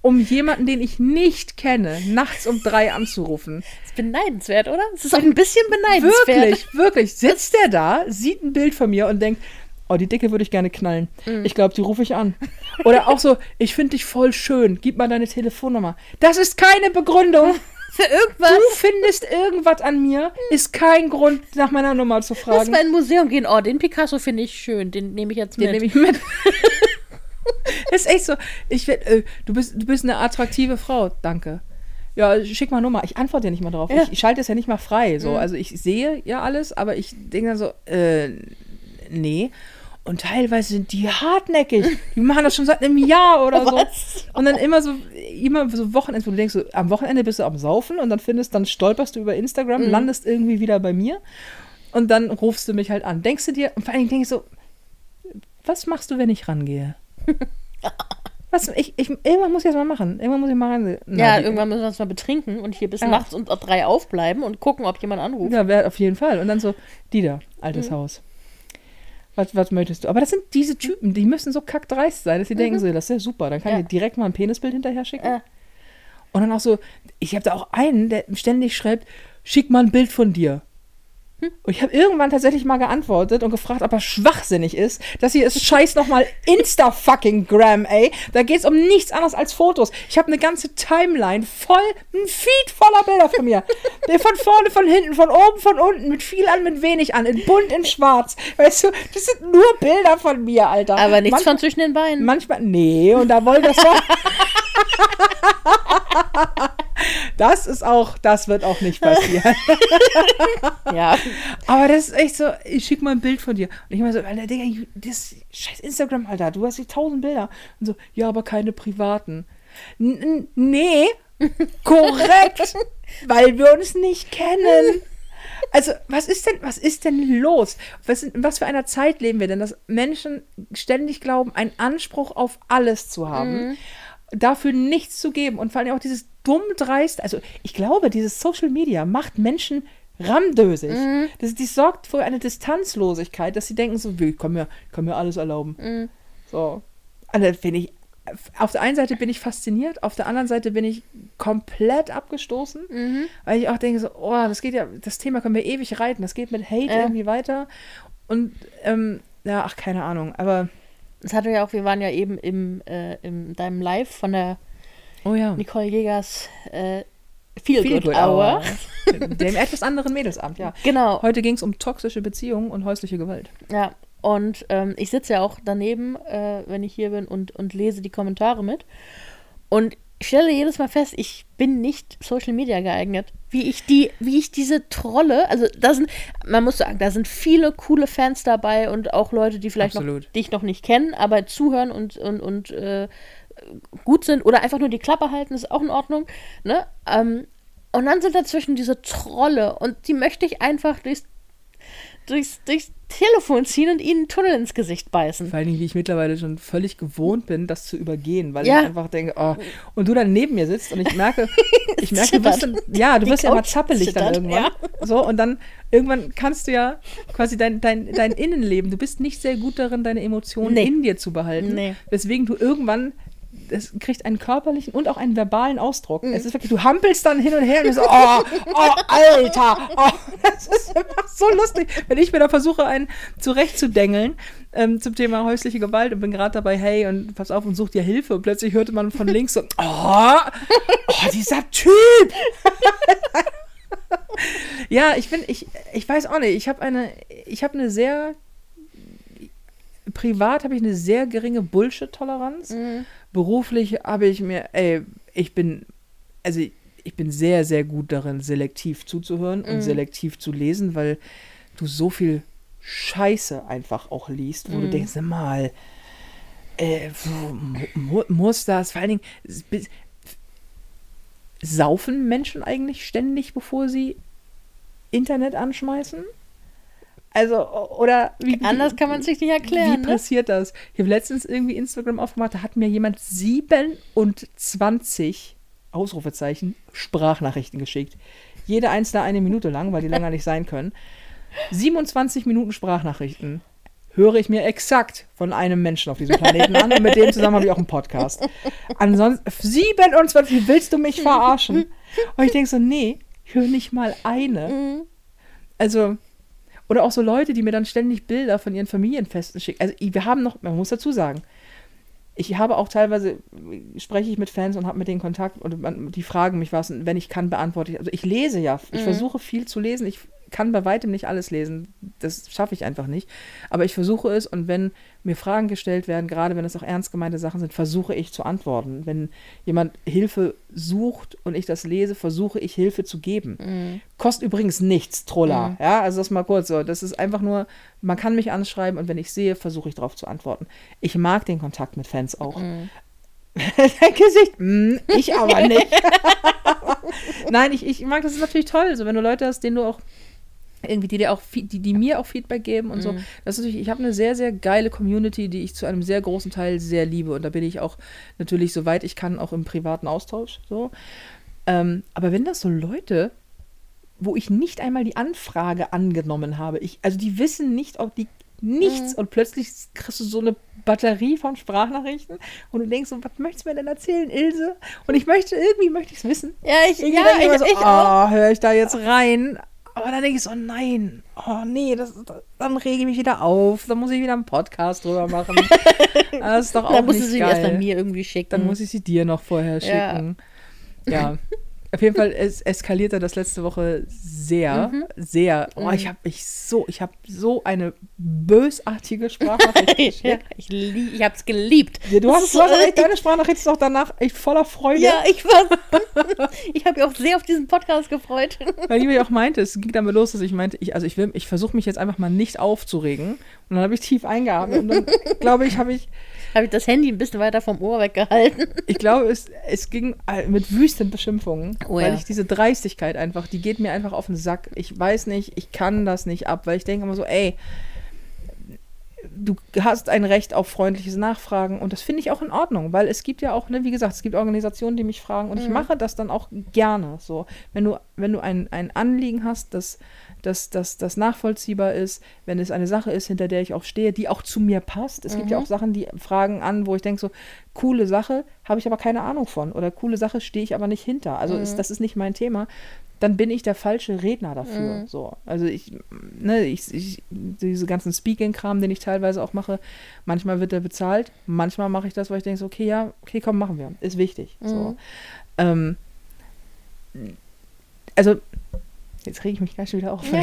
um jemanden, den ich nicht kenne, nachts um drei anzurufen? ist beneidenswert, oder? Es ist auch ein bisschen beneidenswert. Wirklich, wirklich. Sitzt der da, sieht ein Bild von mir und denkt, oh, die Dicke würde ich gerne knallen. Ich glaube, die rufe ich an. Oder auch so, ich finde dich voll schön, gib mal deine Telefonnummer. Das ist keine Begründung. Für irgendwas. Du findest irgendwas an mir, ist kein Grund, nach meiner Nummer zu Lass fragen. mal in ein Museum gehen. Oh, den Picasso finde ich schön. Den nehme ich jetzt mit. Den nehme ich mit. ist echt so. Ich äh, du, bist, du bist eine attraktive Frau. Danke. Ja, schick mal Nummer. Ich antworte ja nicht mal drauf. Ja. Ich, ich schalte es ja nicht mal frei. So. Also ich sehe ja alles, aber ich denke dann so, äh, nee. Und teilweise sind die hartnäckig. Die machen das schon seit einem Jahr oder so. Was? Und dann immer so, immer so Wochenende, wo du denkst, so, am Wochenende bist du am Saufen und dann findest, dann stolperst du über Instagram, landest irgendwie wieder bei mir und dann rufst du mich halt an. Denkst du dir, und vor allen Dingen denke ich so, was machst du, wenn ich rangehe? Was, ich, ich, irgendwann muss ich das mal machen. Irgendwann muss ich mal ran. Na, ja, die- irgendwann müssen wir uns mal betrinken und hier bis Ja. nachts um drei aufbleiben und gucken, ob jemand anruft. Ja, auf jeden Fall. Und dann so, Dieter, altes Haus. Was, was möchtest du? Aber das sind diese Typen, die müssen so kackdreist sein, dass sie denken so, das ist ja super. Dann kann Ja. ich dir direkt mal ein Penisbild hinterher schicken. Ja. Und dann auch so, ich habe da auch einen, der ständig schreibt, schick mal ein Bild von dir. Und ich habe irgendwann tatsächlich mal geantwortet und gefragt, ob er schwachsinnig ist. Das hier ist scheiß nochmal Insta-fucking-Gram, ey. Da geht's um nichts anderes als Fotos. Ich habe eine ganze Timeline voll, ein Feed voller Bilder von mir. Von vorne, von hinten, von oben, von unten, mit viel an, mit wenig an, in bunt, in schwarz. Weißt du, das sind nur Bilder von mir, Alter. Aber nichts Manchmal- von zwischen den Beinen. Manchmal, nee, und da wollte das doch. Das ist auch, das wird auch nicht passieren. Ja. Aber das ist echt so, ich schick mal ein Bild von dir. Und ich meine so, Alter, Digga, das scheiß Instagram, Alter, du hast die tausend Bilder. Und so, ja, aber keine privaten. N nee, korrekt, weil wir uns nicht kennen. Also, was ist denn, was ist denn los? Was, in was für einer Zeit leben wir denn, dass Menschen ständig glauben, einen Anspruch auf alles zu haben, dafür nichts zu geben und vor allem auch dieses dumm dreist, also ich glaube, dieses Social Media macht Menschen ramdösig. Das, die sorgt für eine Distanzlosigkeit, dass sie denken so, ich kann mir, kann mir alles erlauben. So. Also finde ich, auf der einen Seite bin ich fasziniert, auf der anderen Seite bin ich komplett abgestoßen, weil ich auch denke so, oh, das geht ja, das Thema können wir ewig reiten, das geht mit Hate Ja. irgendwie weiter und ähm, ja, ach, keine Ahnung, aber Das hatte ja auch, wir waren ja eben im, äh, in deinem Live von der oh ja. Nicole Jägers äh, Feel, Feel Good Good Hour. Dem etwas anderen Mädelsabend, ja. Genau. Heute ging es um toxische Beziehungen und häusliche Gewalt. Ja, und ähm, ich sitze ja auch daneben, äh, wenn ich hier bin und, und lese die Kommentare mit. Und ich stelle jedes Mal fest, ich bin nicht Social Media geeignet. Wie ich die, wie ich diese Trolle, also da sind, man muss sagen, da sind viele coole Fans dabei und auch Leute, die vielleicht noch, dich noch nicht kennen, aber zuhören und, und, und äh, gut sind oder einfach nur die Klappe halten, ist auch in Ordnung. Ne? Ähm, und dann sind dazwischen diese Trolle und die möchte ich einfach durchs, durchs, durchs Telefon ziehen und ihnen einen Tunnel ins Gesicht beißen. Vor allen Dingen, wie ich mittlerweile schon völlig gewohnt bin, das zu übergehen, weil Ja. ich einfach denke, oh, und du dann neben mir sitzt und ich merke, ich merke, du wirst dann, ja, du Die wirst ja mal zappelig dann zittert, irgendwann. So, und dann irgendwann kannst du ja quasi dein, dein, dein Innenleben, du bist nicht sehr gut darin, deine Emotionen Nee. in dir zu behalten, Nee. weswegen du irgendwann es kriegt einen körperlichen und auch einen verbalen Ausdruck. Mhm. Es ist wirklich, du hampelst dann hin und her und du so, oh, oh, Alter, oh, das ist einfach so lustig. Wenn ich mir da versuche, einen zurechtzudengeln ähm, zum Thema häusliche Gewalt und bin gerade dabei, hey, und pass auf und such dir Hilfe und plötzlich hörte man von links so, oh, oh dieser Typ. ja, ich bin, ich, ich weiß auch nicht, ich habe eine, ich habe eine sehr, privat habe ich eine sehr geringe Bullshit-Toleranz. Beruflich habe ich mir, ey, ich bin, also ich bin sehr, sehr gut darin, selektiv zuzuhören und selektiv zu lesen, weil du so viel Scheiße einfach auch liest, wo du denkst, sag mal, äh, mu- mu- muss das, vor allen Dingen, bis- saufen Menschen eigentlich ständig, bevor sie Internet anschmeißen? Also, oder wie, Anders kann man es sich nicht erklären. wie ne? passiert das? Ich habe letztens irgendwie Instagram aufgemacht, da hat mir jemand 27 Ausrufezeichen Sprachnachrichten geschickt. Jede einzelne eine Minute lang, weil die länger nicht sein können. 27 Minuten Sprachnachrichten höre ich mir exakt von einem Menschen auf diesem Planeten an und mit dem zusammen habe ich auch einen Podcast. Ansonsten 27, willst du mich verarschen? Und ich denke so, nee, ich höre nicht mal eine. Also, oder auch so Leute, die mir dann ständig Bilder von ihren Familienfesten schicken. Also wir haben noch, man muss dazu sagen, ich habe auch teilweise, spreche ich mit Fans und habe mit denen Kontakt und man, die fragen mich was und wenn ich kann, beantworte ich. Also ich lese ja, ich versuche viel zu lesen. Ich kann bei weitem nicht alles lesen. Das schaffe ich einfach nicht. Aber ich versuche es und wenn mir Fragen gestellt werden, gerade wenn es auch ernst gemeinte Sachen sind, versuche ich zu antworten. Wenn jemand Hilfe sucht und ich das lese, versuche ich Hilfe zu geben. Kostet übrigens nichts, Troller. Ja, also das mal kurz so. Das ist einfach nur, man kann mich anschreiben und wenn ich sehe, versuche ich darauf zu antworten. Ich mag den Kontakt mit Fans auch. Dein Gesicht, mm, ich aber nicht. Nein, ich, ich mag das ist natürlich toll, so wenn du Leute hast, denen du auch irgendwie, die dir auch, die, die mir auch Feedback geben und so. Das ist natürlich, ich habe eine sehr, sehr geile Community, die ich zu einem sehr großen Teil sehr liebe. Und da bin ich auch natürlich, soweit ich kann, auch im privaten Austausch. So. Ähm, aber wenn das so Leute, wo ich nicht einmal die Anfrage angenommen habe, ich, also die wissen nicht, ob die nichts und plötzlich kriegst du so eine Batterie von Sprachnachrichten und du denkst so, was möchtest du mir denn erzählen, Ilse? Und ich möchte, irgendwie möchte ich es wissen. Ja, ich, Irgendwie ja, ich so, ich auch. oh, höre ich da jetzt rein? Aber dann denke ich so, nein, oh nee, das, dann rege ich mich wieder auf, dann muss ich wieder einen Podcast drüber machen. Das ist doch auch Da musst du nicht sie geil. erst bei mir irgendwie schicken. Dann muss ich sie dir noch vorher Mhm. Ja. schicken. Ja. Auf jeden Fall es eskalierte das letzte Woche sehr, Mhm. sehr. Oh, ich habe mich so, ich habe so eine bösartige Sprachnachricht geschickt. ja, ich, lieb, ich hab's geliebt. Ja, du hast, ist du hast so- echt, deine Sprachnachricht ist auch danach echt voller Freude. Ja, ich war. ich habe mich auch sehr auf diesen Podcast gefreut. Weil Julia auch meinte, es ging damit los, dass ich meinte, ich, also ich will, ich versuche mich jetzt einfach mal nicht aufzuregen. Und dann habe ich tief eingeatmet und dann glaube ich, habe ich, habe ich das Handy ein bisschen weiter vom Ohr weggehalten. Ich glaube, es, es ging mit wüsten Beschimpfungen, Oh weil ja. ich diese Dreistigkeit einfach, die geht mir einfach auf den Sack. Ich weiß nicht, ich kann das nicht ab, weil ich denke immer so, ey, du hast ein Recht auf freundliches Nachfragen und das finde ich auch in Ordnung, weil es gibt ja auch, ne, wie gesagt, es gibt Organisationen, die mich fragen und ich mache das dann auch gerne. So, wenn du, wenn du ein, ein Anliegen hast, das, das, das, das nachvollziehbar ist, wenn es eine Sache ist, hinter der ich auch stehe, die auch zu mir passt. Es gibt ja auch Sachen, die fragen an, wo ich denke so, coole Sache, habe ich aber keine Ahnung von oder coole Sache stehe ich aber nicht hinter. Also ist, das ist nicht mein Thema. Dann bin ich der falsche Redner dafür. So, also ich, ne, ich, ich diese ganzen Speaking-Kram, den ich teilweise auch mache, manchmal wird der bezahlt, manchmal mache ich das, weil ich denke so, okay, ja, okay, komm, machen wir, ist wichtig. So, ähm, also Jetzt rege ich mich gleich schon wieder auf. Ja,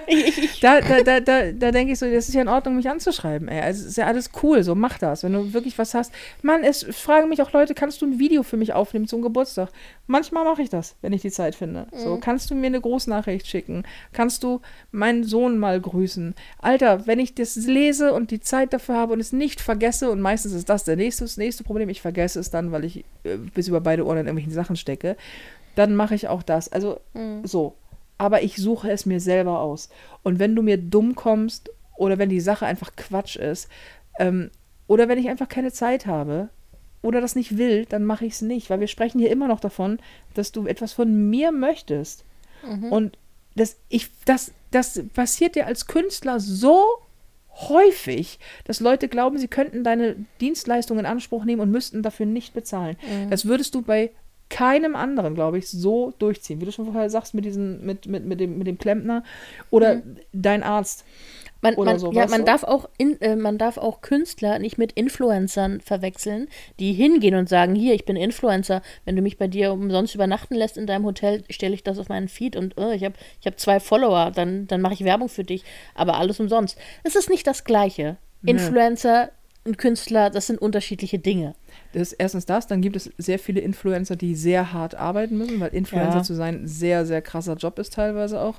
ich, ich, Da, da, da, da, da denke ich so, das ist ja in Ordnung, mich anzuschreiben. Ey. Also, es ist ja alles cool, so mach das. Wenn du wirklich was hast. Mann, es fragen mich auch Leute, kannst du ein Video für mich aufnehmen zum Geburtstag? Manchmal mache ich das, wenn ich die Zeit finde. So, kannst du mir eine Großnachricht schicken? Kannst du meinen Sohn mal grüßen? Alter, wenn ich das lese und die Zeit dafür habe und es nicht vergesse, und meistens ist das der nächste, das nächste Problem, ich vergesse es dann, weil ich äh, bis über beide Ohren in irgendwelchen Sachen stecke, dann mache ich auch das. Also so. Aber ich suche es mir selber aus. Und wenn du mir dumm kommst oder wenn die Sache einfach Quatsch ist ähm, oder wenn ich einfach keine Zeit habe oder das nicht will, dann mache ich es nicht. Weil wir sprechen hier immer noch davon, dass du etwas von mir möchtest. Und das, ich, das, das passiert dir als Künstler so häufig, dass Leute glauben, sie könnten deine Dienstleistung in Anspruch nehmen und müssten dafür nicht bezahlen. Das würdest du bei keinem anderen, glaube ich, so durchziehen. Wie du schon vorher sagst, mit, diesen, mit, mit, mit, dem, mit dem Klempner oder dein Arzt. man, Oder man, so, ja, man darf auch in, äh, man darf auch Künstler nicht mit Influencern verwechseln, die hingehen und sagen, hier, ich bin Influencer, wenn du mich bei dir umsonst übernachten lässt in deinem Hotel, stelle ich das auf meinen Feed und äh, ich habe ich hab zwei Follower, dann, dann mache ich Werbung für dich, aber alles umsonst. Es ist nicht das Gleiche. Influencer und Künstler, das sind unterschiedliche Dinge. Das ist erstens das, dann gibt es sehr viele Influencer, die sehr hart arbeiten müssen, weil Influencer Ja. zu sein ein sehr, sehr krasser Job ist teilweise auch.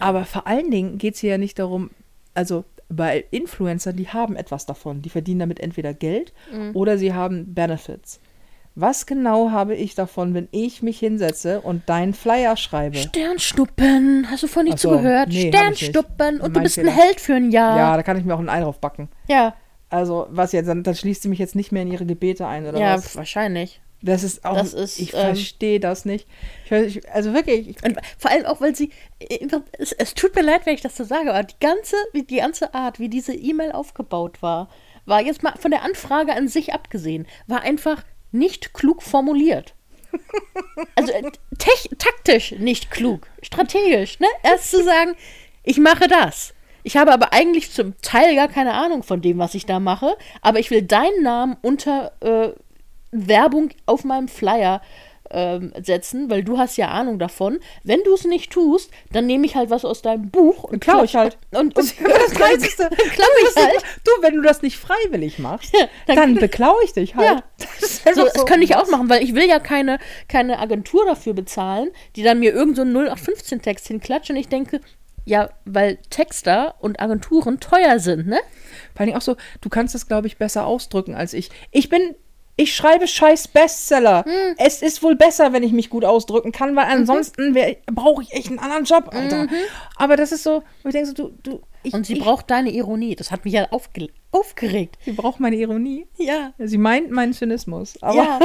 Aber vor allen Dingen geht es hier ja nicht darum, also bei Influencer, die haben etwas davon. Die verdienen damit entweder Geld oder sie haben Benefits. Was genau habe ich davon, wenn ich mich hinsetze und deinen Flyer schreibe? Sternstuppen, hast du vorhin nicht so, zugehört? nee. Sternstuppen und du Mein bist ein Fehler. Held für ein Jahr. Ja, da kann ich mir auch ein Ei drauf backen. Ja, Also, was jetzt, dann, dann schließt sie mich jetzt nicht mehr in ihre Gebete ein oder ja, was? wahrscheinlich. Das ist auch, Das ist, ich ähm, verstehe das nicht. Ich, also wirklich, ich, Und vor allem auch, weil sie, es, es tut mir leid, wenn ich das so sage, aber die ganze, die ganze Art, wie diese E-Mail aufgebaut war, war jetzt mal von der Anfrage an sich abgesehen, war einfach nicht klug formuliert. Also äh, tech, taktisch nicht klug, strategisch, ne? Erst zu sagen, ich mache das. Ich habe aber eigentlich zum Teil gar keine Ahnung von dem, was ich da mache, aber ich will deinen Namen unter äh, Werbung auf meinem Flyer ähm, setzen, weil du hast ja Ahnung davon. Wenn du es nicht tust, dann nehme ich halt was aus deinem Buch und klau ich halt. Und, und, Das ist das Geilste. klaue ich halt. Du, wenn du das nicht freiwillig machst, dann- dann beklaue ich dich halt. Ja. Das ist So, einfach das kann ich auch machen, weil ich will ja keine, keine Agentur dafür bezahlen, die dann mir irgend so einen 0815-Text hinklatscht und ich denke, ja, weil Texter und Agenturen teuer sind, ne? Vor allem auch so, du kannst das, glaube ich, besser ausdrücken als ich. Ich bin, ich schreibe scheiß Bestseller. Hm. Es ist wohl besser, wenn ich mich gut ausdrücken kann, Mhm. weil ansonsten wär- brauche ich echt einen anderen Job, Alter. Aber das ist so, wo ich denke so, du, du, ich, Und sie ich, braucht deine Ironie. Das hat mich ja aufge aufgeregt. sie braucht meine Ironie. Ja. Sie meint meinen Zynismus. Aber ja.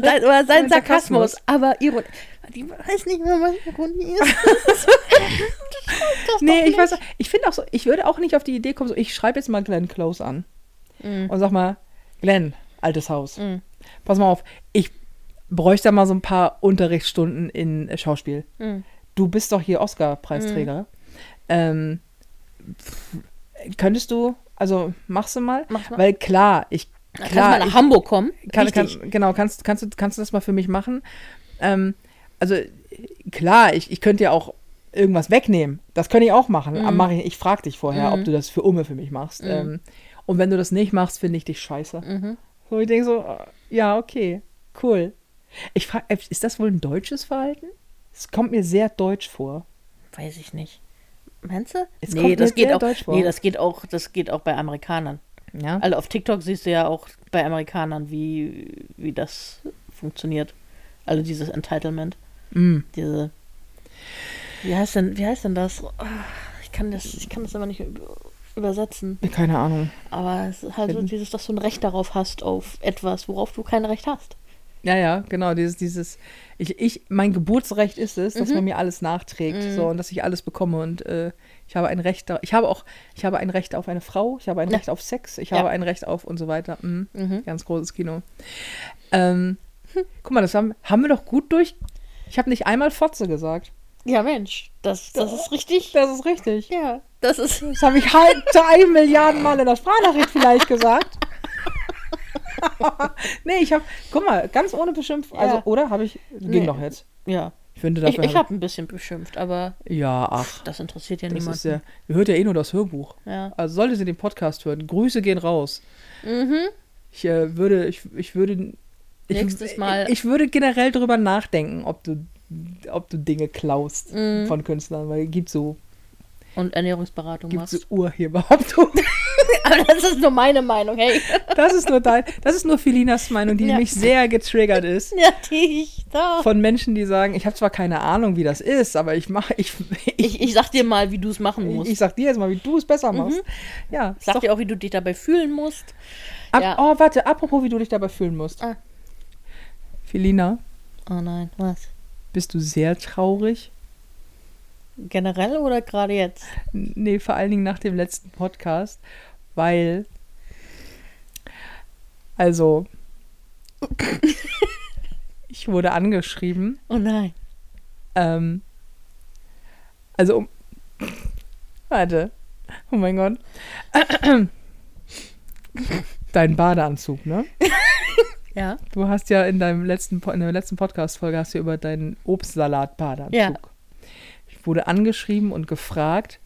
Dein, oder sein Sarkasmus. Sarkasmus. Aber Ironie. Die weiß nicht mehr, was Ironie ist. nee, ich weiß, ich finde auch so, ich würde auch nicht auf die Idee kommen, so, ich schreibe jetzt mal Glenn Close an und sag mal, Glenn, altes Haus, pass mal auf, ich bräuchte mal so ein paar Unterrichtsstunden in Schauspiel. Du bist doch hier Oscar-Preisträger. Ähm, pf, könntest du, also machst du mal, Mach's mal. weil klar, ich klar, kannst du mal ich, nach Hamburg kommen. kann, kann, genau, kannst, kannst, du, kannst du das mal für mich machen? Ähm, also klar, ich, ich könnte ja auch irgendwas wegnehmen. Das könnte ich auch machen. Aber mach ich ich frage dich vorher, ob du das für Umme für mich machst. Ähm, und wenn du das nicht machst, finde ich dich scheiße. So, ich denke so, äh, ja, okay, cool. Ich frage, ist das wohl ein deutsches Verhalten? Es kommt mir sehr deutsch vor. Weiß ich nicht. Meinst du? Es nee, das geht auch. Nee, das geht auch, das geht auch bei Amerikanern. Ja. Also auf TikTok siehst du ja auch bei Amerikanern, wie, wie das funktioniert. Also dieses Entitlement. Mm. Diese. Wie heißt denn, wie heißt denn das? Ah, Ich kann das, ich kann das aber nicht übersetzen. Keine Ahnung. Aber es ist halt so dieses, dass du ein Recht darauf hast, auf etwas, worauf du kein Recht hast. Ja, ja, genau. Dieses, dieses, ich, ich, mein Geburtsrecht ist es, dass Mhm. man mir alles nachträgt, so und dass ich alles bekomme und äh, ich habe ein Recht, da, ich habe auch, ich habe ein Recht auf eine Frau, ich habe ein Ja. Recht auf Sex, ich Ja. habe ein Recht auf und so weiter. Mhm. Mhm. Ganz großes Kino. Ähm, guck mal, das haben, haben wir doch gut durch. Ich habe nicht einmal Fotze gesagt. Ja, Mensch, das, das ist richtig. Das ist richtig. Ja, das ist. Das habe ich halt drei Milliarden Mal in der Sprachnachricht vielleicht gesagt. nee, ich habe, guck mal, ganz ohne Beschimpfung. Also, Ja. oder? Habe ich, ging Nee. doch jetzt. Ja. Ich finde, Ich, dafür ich habe ein bisschen beschimpft, aber Ja, ach. das interessiert ja Das niemanden. ja, ihr hört ja eh nur das Hörbuch. ja. Also sollte sie den Podcast hören, Grüße gehen raus. Mhm. Ich äh, würde, ich, ich würde, ich, Nächstes Mal- Ich würde generell darüber nachdenken, ob du, ob du Dinge klaust Mhm. von Künstlern, weil es gibt so, Und Ernährungsberatung gibt so machst. Urheberhauptung. Aber das ist nur meine Meinung, hey. Das ist nur dein, das ist nur Filinas Meinung, die Ja. mich sehr getriggert ist. Ja, die ich da. Von Menschen, die sagen, ich habe zwar keine Ahnung, wie das ist, aber ich mache, ich, ich, Ich, ich sag dir mal, wie du es machen ich, musst. ich sag dir jetzt mal, wie du es besser machst. Ja, ist sag doch, dir auch, wie du dich dabei fühlen musst. ab, ja. Oh, warte, apropos, wie du dich dabei fühlen musst. Ah. Filina, Oh nein, was? bist du sehr traurig? Generell oder gerade jetzt? Nee, vor allen Dingen nach dem letzten Podcast, weil. Also. ich wurde angeschrieben. Oh nein. Ähm, also. um- Warte. Oh mein Gott. Dein Badeanzug, ne? Ja. Du hast ja in deinem letzten in der letzten Podcast-Folge hast du über deinen Obstsalat-Badeanzug. Ja. Ich wurde angeschrieben und gefragt,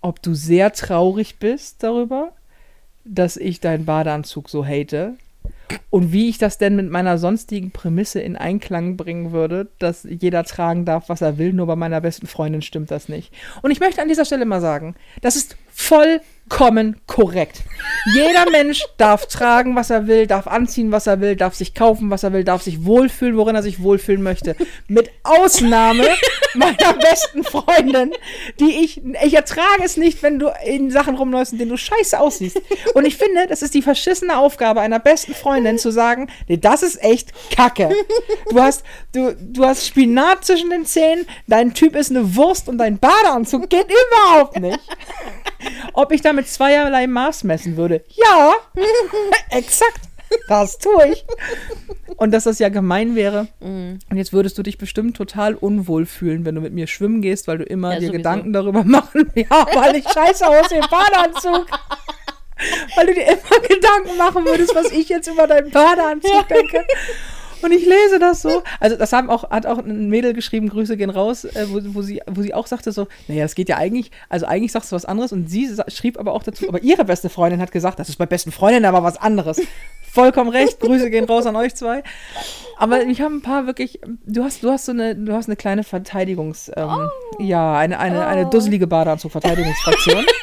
ob du sehr traurig bist darüber, dass ich deinen Badeanzug so hate. Und wie ich das denn mit meiner sonstigen Prämisse in Einklang bringen würde, dass jeder tragen darf, was er will, nur bei meiner besten Freundin stimmt das nicht. Und ich möchte an dieser Stelle mal sagen, das ist vollkommen korrekt. Jeder Mensch darf tragen, was er will, darf anziehen, was er will, darf sich kaufen, was er will, darf sich wohlfühlen, worin er sich wohlfühlen möchte. Mit Ausnahme meiner besten Freundin, die ich, ich ertrage es nicht, wenn du in Sachen rumläufst, in denen du scheiße aussiehst. Und ich finde, das ist die verschissene Aufgabe einer besten Freundin zu sagen, nee, das ist echt Kacke. Du hast, du, du hast Spinat zwischen den Zähnen, dein Typ ist eine Wurst und dein Badeanzug geht überhaupt nicht. Ob ich damit zweierlei Maß messen würde? Ja, exakt. Das tue ich. Und dass das ja gemein wäre. Mhm. Und jetzt würdest du dich bestimmt total unwohl fühlen, wenn du mit mir schwimmen gehst, weil du immer Ja, dir sowieso. Gedanken darüber machen, ja, weil ich scheiße aus im Badeanzug. weil du dir immer Gedanken machen würdest, was ich jetzt über deinen Badeanzug denke. Und ich lese das so. Also, das haben auch, hat auch ein Mädel geschrieben, Grüße gehen raus, äh, wo, wo, sie, wo sie auch sagte so, naja, das geht ja eigentlich, also eigentlich sagst du was anderes. Und sie schrieb aber auch dazu, aber ihre beste Freundin hat gesagt, das ist bei besten Freundinnen aber was anderes. Vollkommen recht, Grüße gehen raus an euch zwei. Aber ich habe ein paar wirklich, du hast, du hast so eine, du hast eine kleine Verteidigungs, ähm, ja, eine, eine, eine dusselige Badeanzug-Verteidigungsfraktion.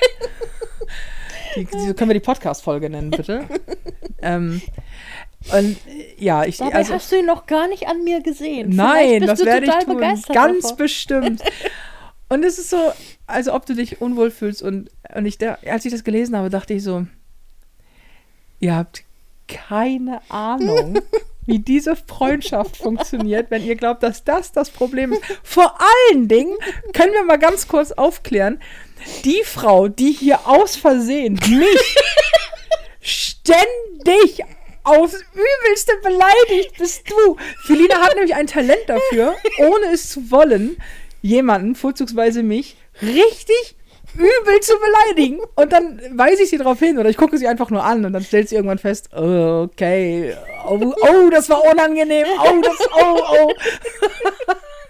Die, die, können wir die Podcast-Folge nennen, bitte. ähm, und ja, ich, Dabei also, hast du ihn noch gar nicht an mir gesehen. Nein, das werde ich tun. Ganz davon. bestimmt. Und es ist so, also ob du dich unwohl fühlst. Und, und ich, als ich das gelesen habe, dachte ich so, ihr habt keine Ahnung, wie diese Freundschaft funktioniert, wenn ihr glaubt, dass das das Problem ist. Vor allen Dingen können wir mal ganz kurz aufklären, die Frau, die hier aus Versehen mich ständig aufs Übelste beleidigt bist du. Felina hat nämlich ein Talent dafür, ohne es zu wollen, jemanden, vorzugsweise mich, richtig übel zu beleidigen. Und dann weise ich sie darauf hin oder ich gucke sie einfach nur an und dann stellt sie irgendwann fest, okay, oh, oh, das war unangenehm, oh, das, oh, oh.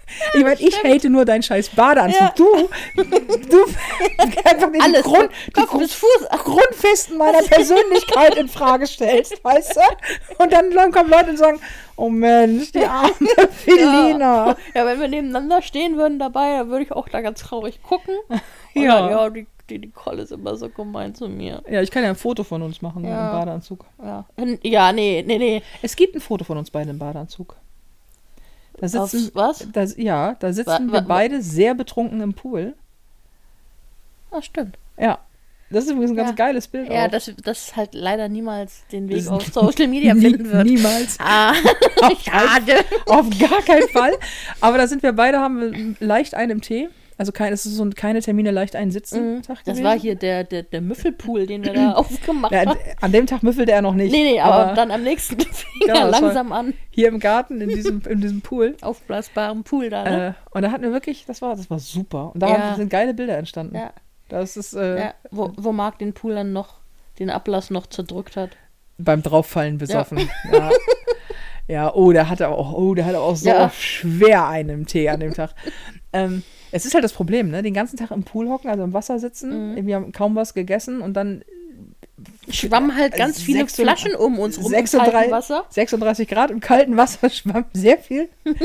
Ich meine, ich hate nur deinen scheiß Badeanzug. Ja. Du, du einfach den Alles, Grund, die Grund. Grundfesten meiner Persönlichkeit in Frage stellst, weißt du? Und dann kommen Leute und sagen, oh Mensch, die arme Felina. Ja, wenn wir nebeneinander stehen würden dabei, dann würde ich auch da ganz traurig gucken. Und Ja. Dann, ja, die die Nicole ist immer so gemein zu mir. Ja, ich kann ja ein Foto von uns machen Ja. im Badeanzug. Ja, ja nee, nee, nee. Es gibt ein Foto von uns beiden im Badeanzug. Da sitzen, Auf was? Da, ja, da sitzen Wa- wir beide sehr betrunken im Pool. Ah, stimmt. Ja. Das ist übrigens ein ganz Ja. geiles Bild. Ja, auch. das, das halt leider niemals den Weg auf Social Media finden wird. Niemals. Ah, schade. Auf gar keinen Fall. Aber da sind wir beide, haben wir leicht einen im Tee. Also kein, es ist so ein keine Termine leicht einen sitzen. Mhm. Tag Das gewesen. war hier der, der, der Müffelpool, den wir da aufgemacht Ja, an, haben. an dem Tag müffelte er noch nicht. Nee, nee, aber, dann am nächsten fing Ja, er langsam an. hier im Garten, in diesem, in diesem Pool. Aufblasbaren Pool da, ne? Äh, und da hatten wir wirklich, das war, das war super. Und da Ja. sind geile Bilder entstanden. ja, Das ist äh. Wo, wo Marc den Pool dann noch, den Ablass noch zerdrückt hat. beim Drauffallen besoffen. Ja. ja, oh, der hatte auch, oh, der hatte auch so Ja. schwer einen im Tee an dem Tag. ähm, es ist halt das Problem, ne? Den ganzen Tag im Pool hocken, also im Wasser sitzen. Mhm. Wir haben kaum was gegessen und dann Schwammen halt ganz viele 36 Flaschen um uns rum im 36 kalten Wasser. 36 Grad im kalten Wasser schwamm sehr viel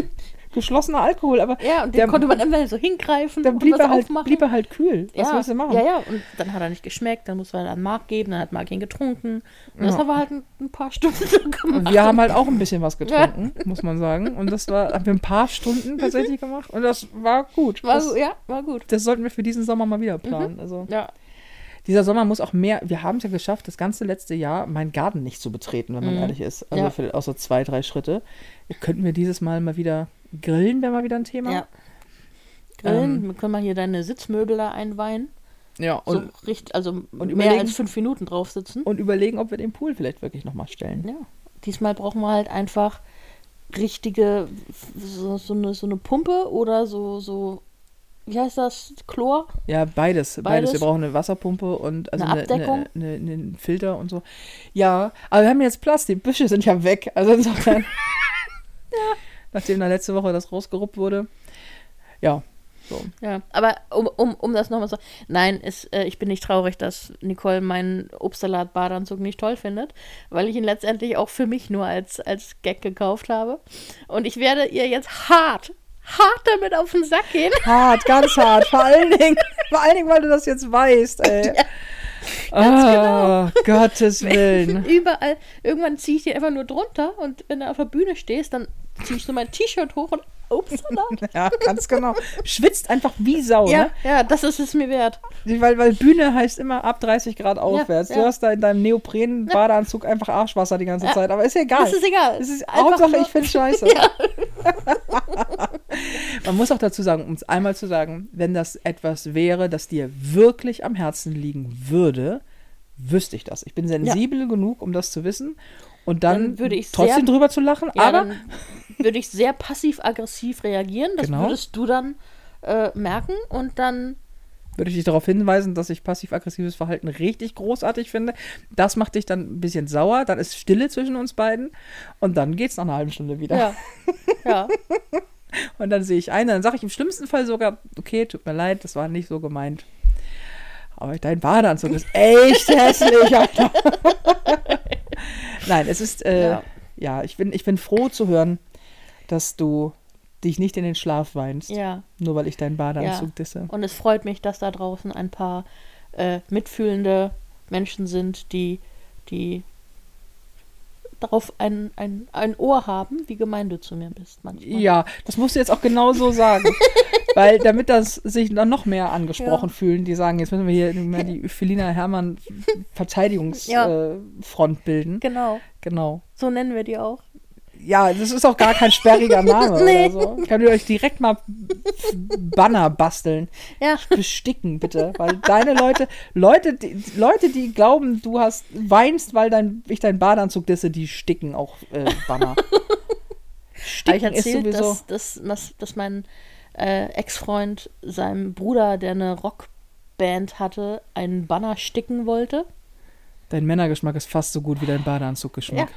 geschlossener Alkohol, aber Ja, und den Der- konnte man immer so hingreifen dann blieb er, halt, aufmachen. blieb er halt kühl. Was ja, willst du machen? Ja, ja, und dann hat er nicht geschmeckt, dann muss man an Marc geben, dann hat Marc ihn getrunken. Und das Ja. haben wir halt ein, ein paar Stunden so Und gemacht. wir haben halt auch ein bisschen was getrunken, muss man sagen. Und das war, haben wir ein paar Stunden tatsächlich gemacht. Und das war gut. war, das, ja, war gut. das sollten wir für diesen Sommer mal wieder planen. Also Ja, dieser Sommer muss auch mehr. Wir haben es ja geschafft, das ganze letzte Jahr meinen Garten nicht zu betreten, wenn man Mhm. ehrlich ist. Also Ja. so zwei, drei Schritte. Könnten wir dieses Mal mal wieder grillen, wäre mal wieder ein Thema. ja. Grillen, Ähm. wir können mal hier deine Sitzmöbel da einweihen. Ja, und, so richtig, also mehr überlegen- als fünf Minuten drauf sitzen. und überlegen, ob wir den Pool vielleicht wirklich nochmal stellen. Ja, diesmal brauchen wir halt einfach richtige, so, so, eine, so eine Pumpe oder so, so, wie heißt das, Chlor? Ja, beides, beides. Beides? Wir brauchen eine Wasserpumpe und also Eine eine, Abdeckung? eine, eine, einen Filter und so. Ja, aber wir haben jetzt Platz, die Büsche sind ja weg. Also insofern. Nachdem da letzte Woche das rausgeruppt wurde. Ja, so. Ja, aber um, um, um das nochmal zu nein, es, äh, ich bin nicht traurig, dass Nicole meinen Obstsalat-Badeanzug nicht toll findet, weil ich ihn letztendlich auch für mich nur als, als Gag gekauft habe. Und ich werde ihr jetzt hart, hart damit auf den Sack gehen. Hart, ganz hart. Vor allen Dingen, vor allen Dingen, weil du das jetzt weißt, ey. ganz oh, Gottes Willen. Überall, irgendwann ziehe ich die einfach nur drunter und wenn du auf der Bühne stehst, dann ich so mein T-Shirt hoch und Obstsalat. Ja, ganz genau. Schwitzt einfach wie Sau, ja, ne? ja, das ist es mir wert. Weil, weil Bühne heißt immer ab 30 Grad aufwärts. Du ja. hast da in deinem Neopren-Badeanzug einfach Arschwasser die ganze Ja. Zeit. Aber ist ja egal. Das ist egal. Es ist Einfach Hauptsache, ich finde scheiße. Man muss auch dazu sagen, um es einmal zu sagen, wenn das etwas wäre, das dir wirklich am Herzen liegen würde, wüsste ich das. Ich bin sensibel genug, um das zu wissen. Und dann, Dann würde ich trotzdem sehr- drüber zu lachen. Ja, aber dann würde ich sehr passiv-aggressiv reagieren. Das Genau. würdest du dann äh, merken und dann würde ich dich darauf hinweisen, dass ich passiv-aggressives Verhalten richtig großartig finde. Das macht dich dann ein bisschen sauer. Dann ist Stille zwischen uns beiden. Und dann geht es nach einer halben Stunde wieder. ja, ja, Und dann sehe ich ein, dann sage ich im schlimmsten Fall sogar, okay, tut mir leid, das war nicht so gemeint. Aber dein Badeanzug ist echt hässlich, Alter. Nein, es ist, äh, ja. Ja. ich, bin, ich bin froh zu hören, dass du dich nicht in den Schlaf weinst, ja. nur weil ich deinen Badeanzug Ja. disse. Und es freut mich, dass da draußen ein paar äh, mitfühlende Menschen sind, die, die darauf ein, ein, ein Ohr haben, wie gemein du zu mir bist manchmal. Ja, das musst du jetzt auch genau so sagen. Weil damit das sich dann noch mehr angesprochen Ja. fühlen, die sagen, jetzt müssen wir hier mal die Felina Hermann Verteidigungsfront Ja. äh, bilden. Genau, Genau. so nennen wir die auch. Ja, das ist auch gar kein sperriger Name Nee. oder so. Könnt ihr euch direkt mal Banner basteln. Ja, Besticken, bitte. Weil deine Leute, Leute, die, Leute, die glauben, du hast weinst, weil dein, ich deinen Badeanzug disse, die sticken auch äh, Banner. Sticken ich erzählt, ist sowieso. dass, dass, dass, dass mein äh, Ex-Freund seinem Bruder, der eine Rockband hatte, einen Banner sticken wollte. Dein Männergeschmack ist fast so gut wie dein Badeanzuggeschmack.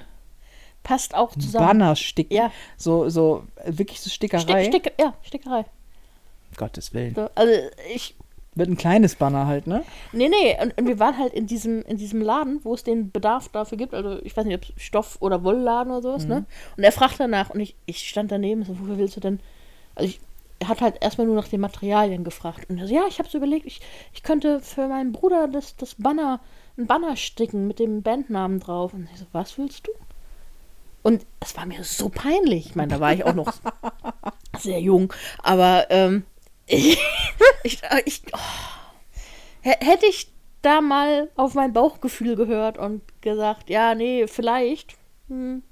Passt auch zusammen. Banner sticken. Ja, So, so, wirklich so Stickerei. Stick, Stick, ja, Stickerei. Gottes Willen. So, also ich, Wird ein kleines Banner halt, ne? nee, nee, und, und wir waren halt in diesem, in diesem Laden, wo es den Bedarf dafür gibt, also ich weiß nicht, ob es Stoff- oder Wollladen oder sowas, ne? Und er fragt danach und ich, ich stand daneben, so, wofür willst du denn, also ich, er hat halt erstmal nur nach den Materialien gefragt. Und er so, ja, ich habe so überlegt, ich, ich könnte für meinen Bruder das, das Banner, ein Banner sticken mit dem Bandnamen drauf. Und ich so, was willst du? Und es war mir so peinlich. Ich meine, da war ich auch noch sehr jung. Aber ähm, ich, ich, ich oh, hätte ich da mal auf mein Bauchgefühl gehört und gesagt, ja, nee, vielleicht hm,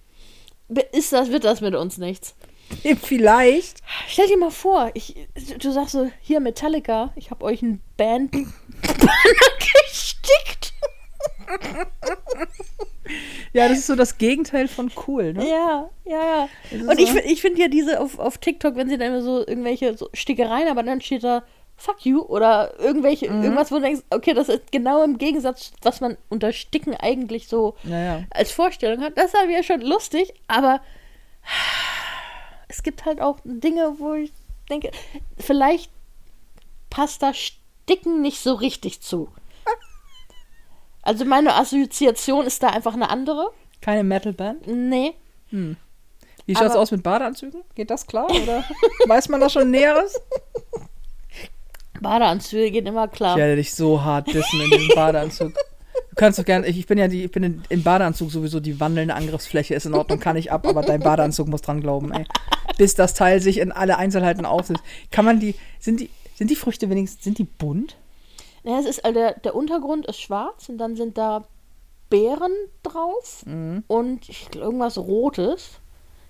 ist das, wird das mit uns nichts. Vielleicht. Stell dir mal vor, ich, du sagst so, hier Metallica, ich habe euch ein Band gestickt. Ja, das ist so das Gegenteil von cool, ne? Ja, ja, ja. Und ich, ich finde ja diese auf, auf TikTok, wenn sie dann immer so irgendwelche so Stickereien, aber dann steht da Fuck you oder irgendwelche, mhm. irgendwas, wo du denkst, okay, das ist genau im Gegensatz, was man unter Sticken eigentlich so ja, ja. als Vorstellung hat. Das ist ja schon lustig, aber es gibt halt auch Dinge, wo ich denke, vielleicht passt da Sticken nicht so richtig zu. Also meine Assoziation ist da einfach eine andere. Keine Metalband? Nee. Hm. Wie schaut es aus mit Badeanzügen? Geht das klar? Oder weiß man da schon Näheres? Badeanzüge gehen immer klar. Ich werde dich so hart dissen in diesem Badeanzug. Du kannst doch gerne, ich, ich bin ja die, ich bin in, im Badeanzug sowieso die wandelnde Angriffsfläche, ist in Ordnung, kann ich ab, aber dein Badeanzug muss dran glauben, ey. Bis das Teil sich in alle Einzelheiten aufsetzt. Kann man die, sind die, sind die Früchte wenigstens, sind die bunt? Ja, es ist, also der, der Untergrund ist schwarz und dann sind da Beeren drauf Mhm. und ich, irgendwas Rotes.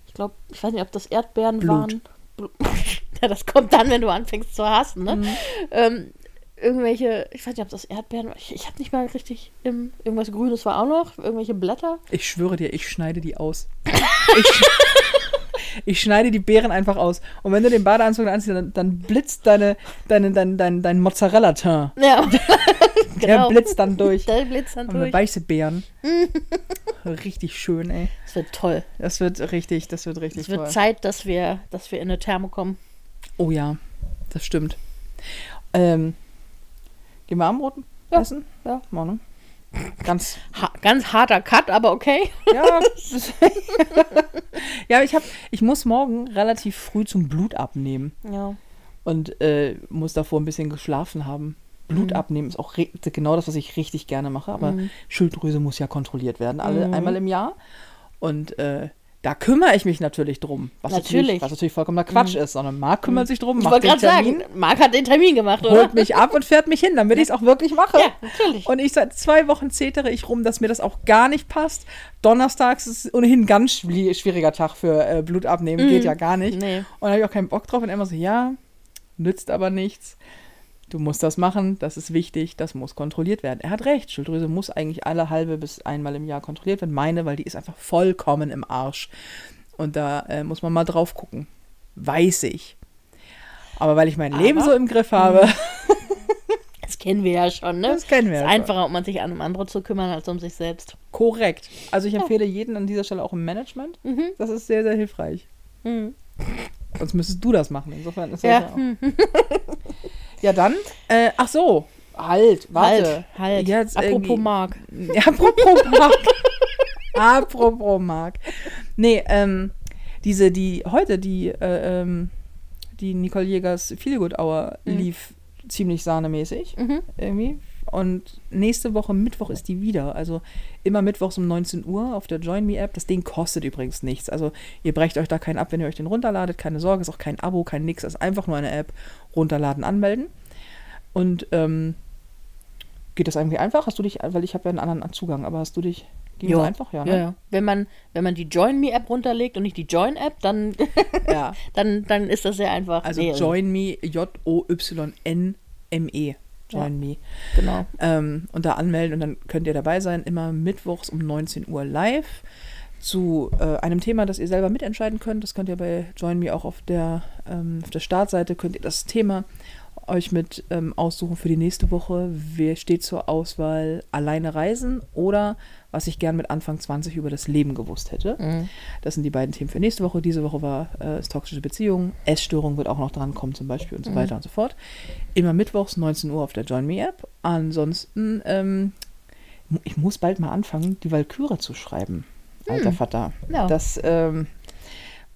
Ich glaube, ich weiß nicht, ob das Erdbeeren Blut. waren. Blu- ja, das kommt dann, wenn du anfängst zu hassen, ne? Mhm. Ähm, irgendwelche, ich weiß nicht, ob das Erdbeeren war. Ich, ich habe nicht mal richtig im, irgendwas Grünes war auch noch, irgendwelche Blätter. Ich schwöre dir, ich schneide die aus. Ich, ich schneide die Beeren einfach aus. Und wenn du den Badeanzug anziehst, dann, dann blitzt deine, deine, dein, dein, dein Mozzarella-Teint. Ja, Der genau. blitzt dann durch. Der blitzt dann Und durch. weiße Beeren. richtig schön, ey. Es wird toll. Das wird richtig, das wird richtig Es wird toll. Zeit, dass wir, dass wir in eine Therme kommen. Oh ja, das stimmt. Ähm, gehen wir Abendbrot Ja. essen? Ja. Ne? Ganz, Ha ganz harter Cut, aber okay. ja. ja, ich hab, ich muss morgen relativ früh zum Blut abnehmen Ja. und äh, muss davor ein bisschen geschlafen haben. Blut Mhm. abnehmen ist auch genau das, was ich richtig gerne mache, aber Mhm. Schilddrüse muss ja kontrolliert werden, alle Mhm. einmal im Jahr. Und äh, da kümmere ich mich natürlich drum. Was Natürlich. natürlich, was natürlich vollkommener Quatsch ist, sondern Marc kümmert sich drum, Ich macht wollte den gerade Termin, sagen, Marc hat den Termin gemacht, oder? holt mich ab und fährt mich hin, damit ich es auch wirklich mache. Ja, natürlich. Und ich seit zwei Wochen zetere ich rum, dass mir das auch gar nicht passt. Donnerstags ist ohnehin ein ganz schwi- schwieriger Tag für äh, Blut abnehmen, geht ja gar nicht. Mhm. Nee. Und da habe ich auch keinen Bock drauf. Und er immer so, ja, nützt aber nichts. Du musst das machen, das ist wichtig, das muss kontrolliert werden. Er hat recht, Schilddrüse muss eigentlich alle halbe bis einmal im Jahr kontrolliert werden. Meine, weil die ist einfach vollkommen im Arsch. Und da äh, muss man mal drauf gucken. Weiß ich. Aber weil ich mein Leben Aber- so im Griff habe, Das kennen wir ja schon, ne? das kennen wir Es ja ist schon. einfacher, um man sich um andere zu kümmern, als um sich selbst. Korrekt. Also ich empfehle jeden an dieser Stelle auch im Management. Mhm. Das ist sehr, sehr hilfreich. Mhm. Sonst müsstest du das machen. Insofern ist Ja, das ja hm, auch. Ja, dann. Äh, ach so. Halt, warte. halt, halt. Jetzt Apropos Marc. Apropos Marc. apropos Marc. Nee, ähm, diese, die heute, die, äh, ähm, die Nicole Jägers Feelgood Hour Mhm. lief ziemlich sahnemäßig. Mhm. Irgendwie. Und nächste Woche Mittwoch ist die wieder. Also immer mittwochs um 19 Uhr auf der Join Me App. Das Ding kostet übrigens nichts. Also ihr brecht euch da keinen ab, wenn ihr euch den runterladet. Keine Sorge, ist auch kein Abo, kein nix. ist einfach nur eine App. Runterladen, anmelden. Und ähm, geht das irgendwie einfach? Hast du dich, weil ich habe ja einen anderen Zugang, aber hast du dich, ging Ja. das einfach? Ja, Ja, ne? ja. Wenn man, wenn man die Join Me App runterlegt und nicht die Join App, dann, ja. dann, dann ist das sehr einfach. Also Nee, Join Me, J-O-Y-N-M-E. Join Me. Genau. ähm, und da anmelden und dann könnt ihr dabei sein, immer mittwochs um 19 Uhr live zu äh, einem Thema, das ihr selber mitentscheiden könnt. Das könnt ihr bei Join Me auch auf der, ähm, auf der Startseite, könnt ihr das Thema euch mit ähm, aussuchen für die nächste Woche. Wer steht zur Auswahl alleine reisen oder was ich gern mit Anfang 20 über das Leben gewusst hätte. Mhm. Das sind die beiden Themen für nächste Woche. Diese Woche war äh, es toxische Beziehungen. Essstörung wird auch noch dran kommen zum Beispiel und so Mhm. weiter und so fort. Immer mittwochs 19 Uhr auf der Join Me App. Ansonsten, ähm, ich muss bald mal anfangen, die Walküre zu schreiben. Alter Hm. Vater. Ja. Das ähm,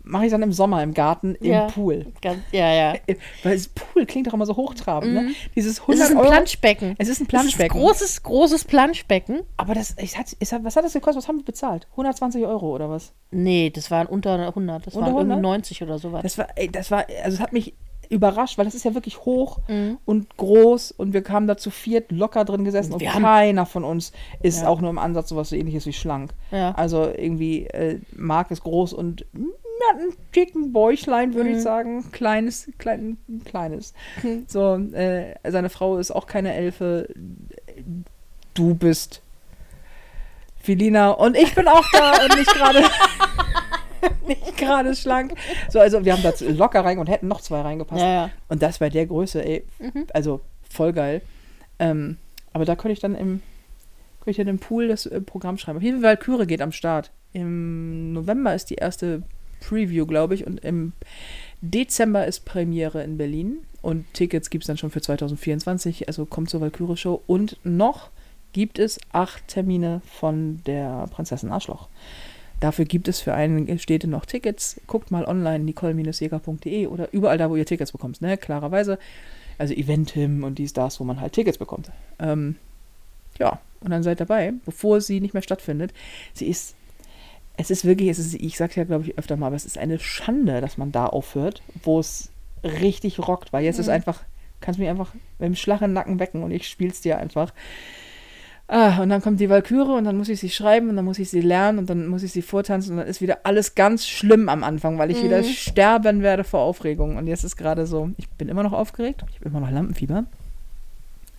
mache ich dann im Sommer im Garten im Ja. Pool. Ganz, ja, ja. Weil das Pool klingt doch immer so hochtrabend, ne? Dieses Es 100 ist ein Euro. Planschbecken. Es ist ein Es ist Planschbecken. ein großes, großes Planschbecken. Aber das, ich, hat, ist, was hat das gekostet? Was haben wir bezahlt? 120 Euro oder was? Nee, das waren unter 100. Das Unter waren irgendwie 100? 90 oder sowas. Das war, ey, das war, also es hat mich überrascht, weil das ist ja wirklich hoch Mhm. und groß und wir kamen da zu viert locker drin gesessen und haben- keiner von uns ist Ja. auch nur im Ansatz sowas so ähnliches wie schlank. Ja. Also irgendwie, äh, Marc ist groß und ja, ein dicken Bäuchlein, würde Mhm. ich sagen. Kleines, klein, kleines. So, äh, seine Frau ist auch keine Elfe. Du bist Felina und ich bin auch da und nicht gerade nicht gerade schlank. So, also wir haben da locker rein und hätten noch zwei reingepasst. Ja, ja. Und das bei der Größe, ey, also voll geil. Ähm, aber da könnte ich dann im, könnte ich dann im Pool das äh, Programm schreiben. Auf jeden Fall, Valkyrie geht am Start. Im November ist die erste Preview, glaube ich, und im Dezember ist Premiere in Berlin. Und Tickets gibt es dann schon für 2024, also kommt zur Valkyrie-Show. Und noch gibt es acht Termine von der Prinzessin Arschloch. Dafür gibt es für einige Städte noch Tickets. Guckt mal online, nicole-jäger.de oder überall da, wo ihr Tickets bekommt, ne? Klarerweise. Also Eventim und dies, das, wo man halt Tickets bekommt. Ähm, ja, und dann seid dabei, bevor sie nicht mehr stattfindet. Sie ist, es ist wirklich, es ist, ich sag's ja, glaube ich, öfter mal, aber es ist eine Schande, dass man da aufhört, wo es richtig rockt, weil jetzt ist einfach, kannst mich einfach mit dem Schlag im Nacken wecken und ich spiel's dir einfach. Ah, und dann kommt die Walküre und dann muss ich sie schreiben und dann muss ich sie lernen und dann muss ich sie vortanzen und dann ist wieder alles ganz schlimm am Anfang, weil ich wieder sterben werde vor Aufregung. Und jetzt ist gerade so, ich bin immer noch aufgeregt, ich habe immer noch Lampenfieber,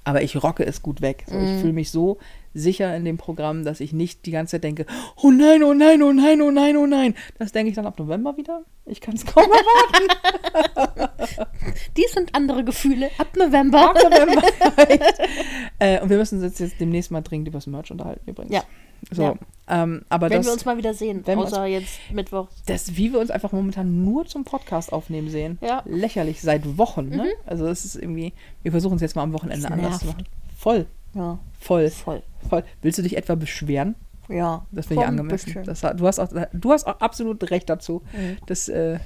aber ich rocke es gut weg. So, Ich fühle mich so sicher in dem Programm, dass ich nicht die ganze Zeit denke, oh nein, oh nein, oh nein, oh nein, oh nein. Das denke ich dann ab November wieder. Ich kann es kaum erwarten. Dies sind andere Gefühle. Ab November. Ab November. äh, und wir müssen uns jetzt demnächst mal dringend über das Merch unterhalten übrigens. Ja. So, Ja. ähm, aber Wenn das, wir uns mal wieder sehen. wenn wir Außer jetzt Mittwoch. das, wie wir uns einfach momentan nur zum Podcast aufnehmen sehen, Ja. lächerlich seit Wochen. Ne? Also das ist irgendwie, wir versuchen es jetzt mal am Wochenende Das anders zu nervt. machen. Voll, Ja, voll, voll. voll. Willst du dich etwa beschweren? Ja. Das ich Komm, angemessen. Das, du, hast auch, du hast auch absolut recht dazu, Mhm. dass, äh,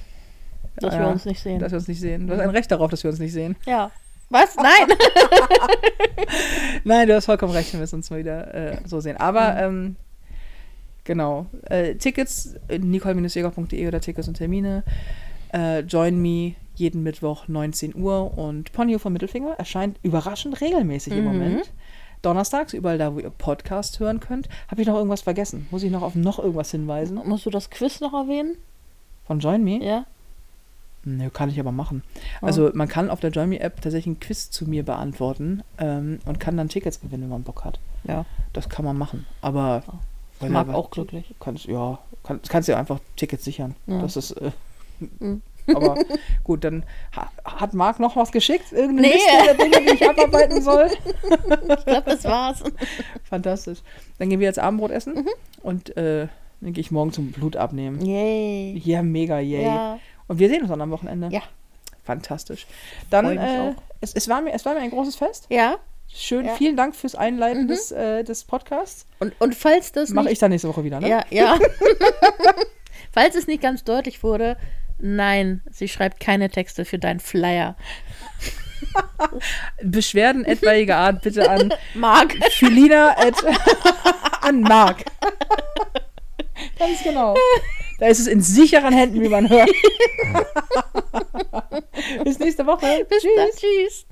Dass wir ja, uns nicht sehen. dass wir uns nicht sehen. Du hast ein Recht darauf, dass wir uns nicht sehen. Ja. Was? Nein. Nein, du hast vollkommen recht, wir müssen uns mal wieder äh, so sehen. Aber Mhm. ähm, genau, äh, Tickets, äh, nicole-jäger.de oder Tickets und Termine. Äh, join me jeden Mittwoch 19 Uhr und Ponyo vom Mittelfinger erscheint überraschend regelmäßig im Mhm. Moment. Donnerstags, überall da, wo ihr Podcast hören könnt. Habe ich noch irgendwas vergessen? Muss ich noch auf noch irgendwas hinweisen? Musst du das Quiz noch erwähnen? Von Join Me? Ja. Nö, kann ich aber machen. Oh. Also man kann auf der Join Me App tatsächlich ein Quiz zu mir beantworten ähm, und kann dann Tickets gewinnen, wenn man Bock hat. Ja. Das kann man machen. Aber weil Mag er- auch glücklich. Kannst, ja, kann, kannst dir einfach Tickets sichern. Ja. Das ist. Äh, Mhm. aber gut, dann ha, hat Marc noch was geschickt? Irgendeine Nee. Liste der Dinge, die ich abarbeiten soll? Ich glaube, das war's. Fantastisch. Dann gehen wir jetzt Abendbrot essen Mhm. und äh, dann gehe ich morgen zum Blut abnehmen. Yay. Ja, mega, yay. Ja. Und wir sehen uns dann am Wochenende. Ja. Fantastisch. Dann, äh, es, es, war mir, es war mir ein großes Fest. Ja. Schön, Ja. vielen Dank fürs Einleiten Mhm. des, äh, des Podcasts. Und, und falls das Mache ich dann nächste Woche wieder, ne? Ja, ja. Falls es nicht ganz deutlich wurde, nein, sie schreibt keine Texte für deinen Flyer. Beschwerden etwaiger Art bitte an Marc. Philina at, an Marc. Ganz genau. Da ist es in sicheren Händen, wie man hört. Bis nächste Woche. Bis dann. Tschüss.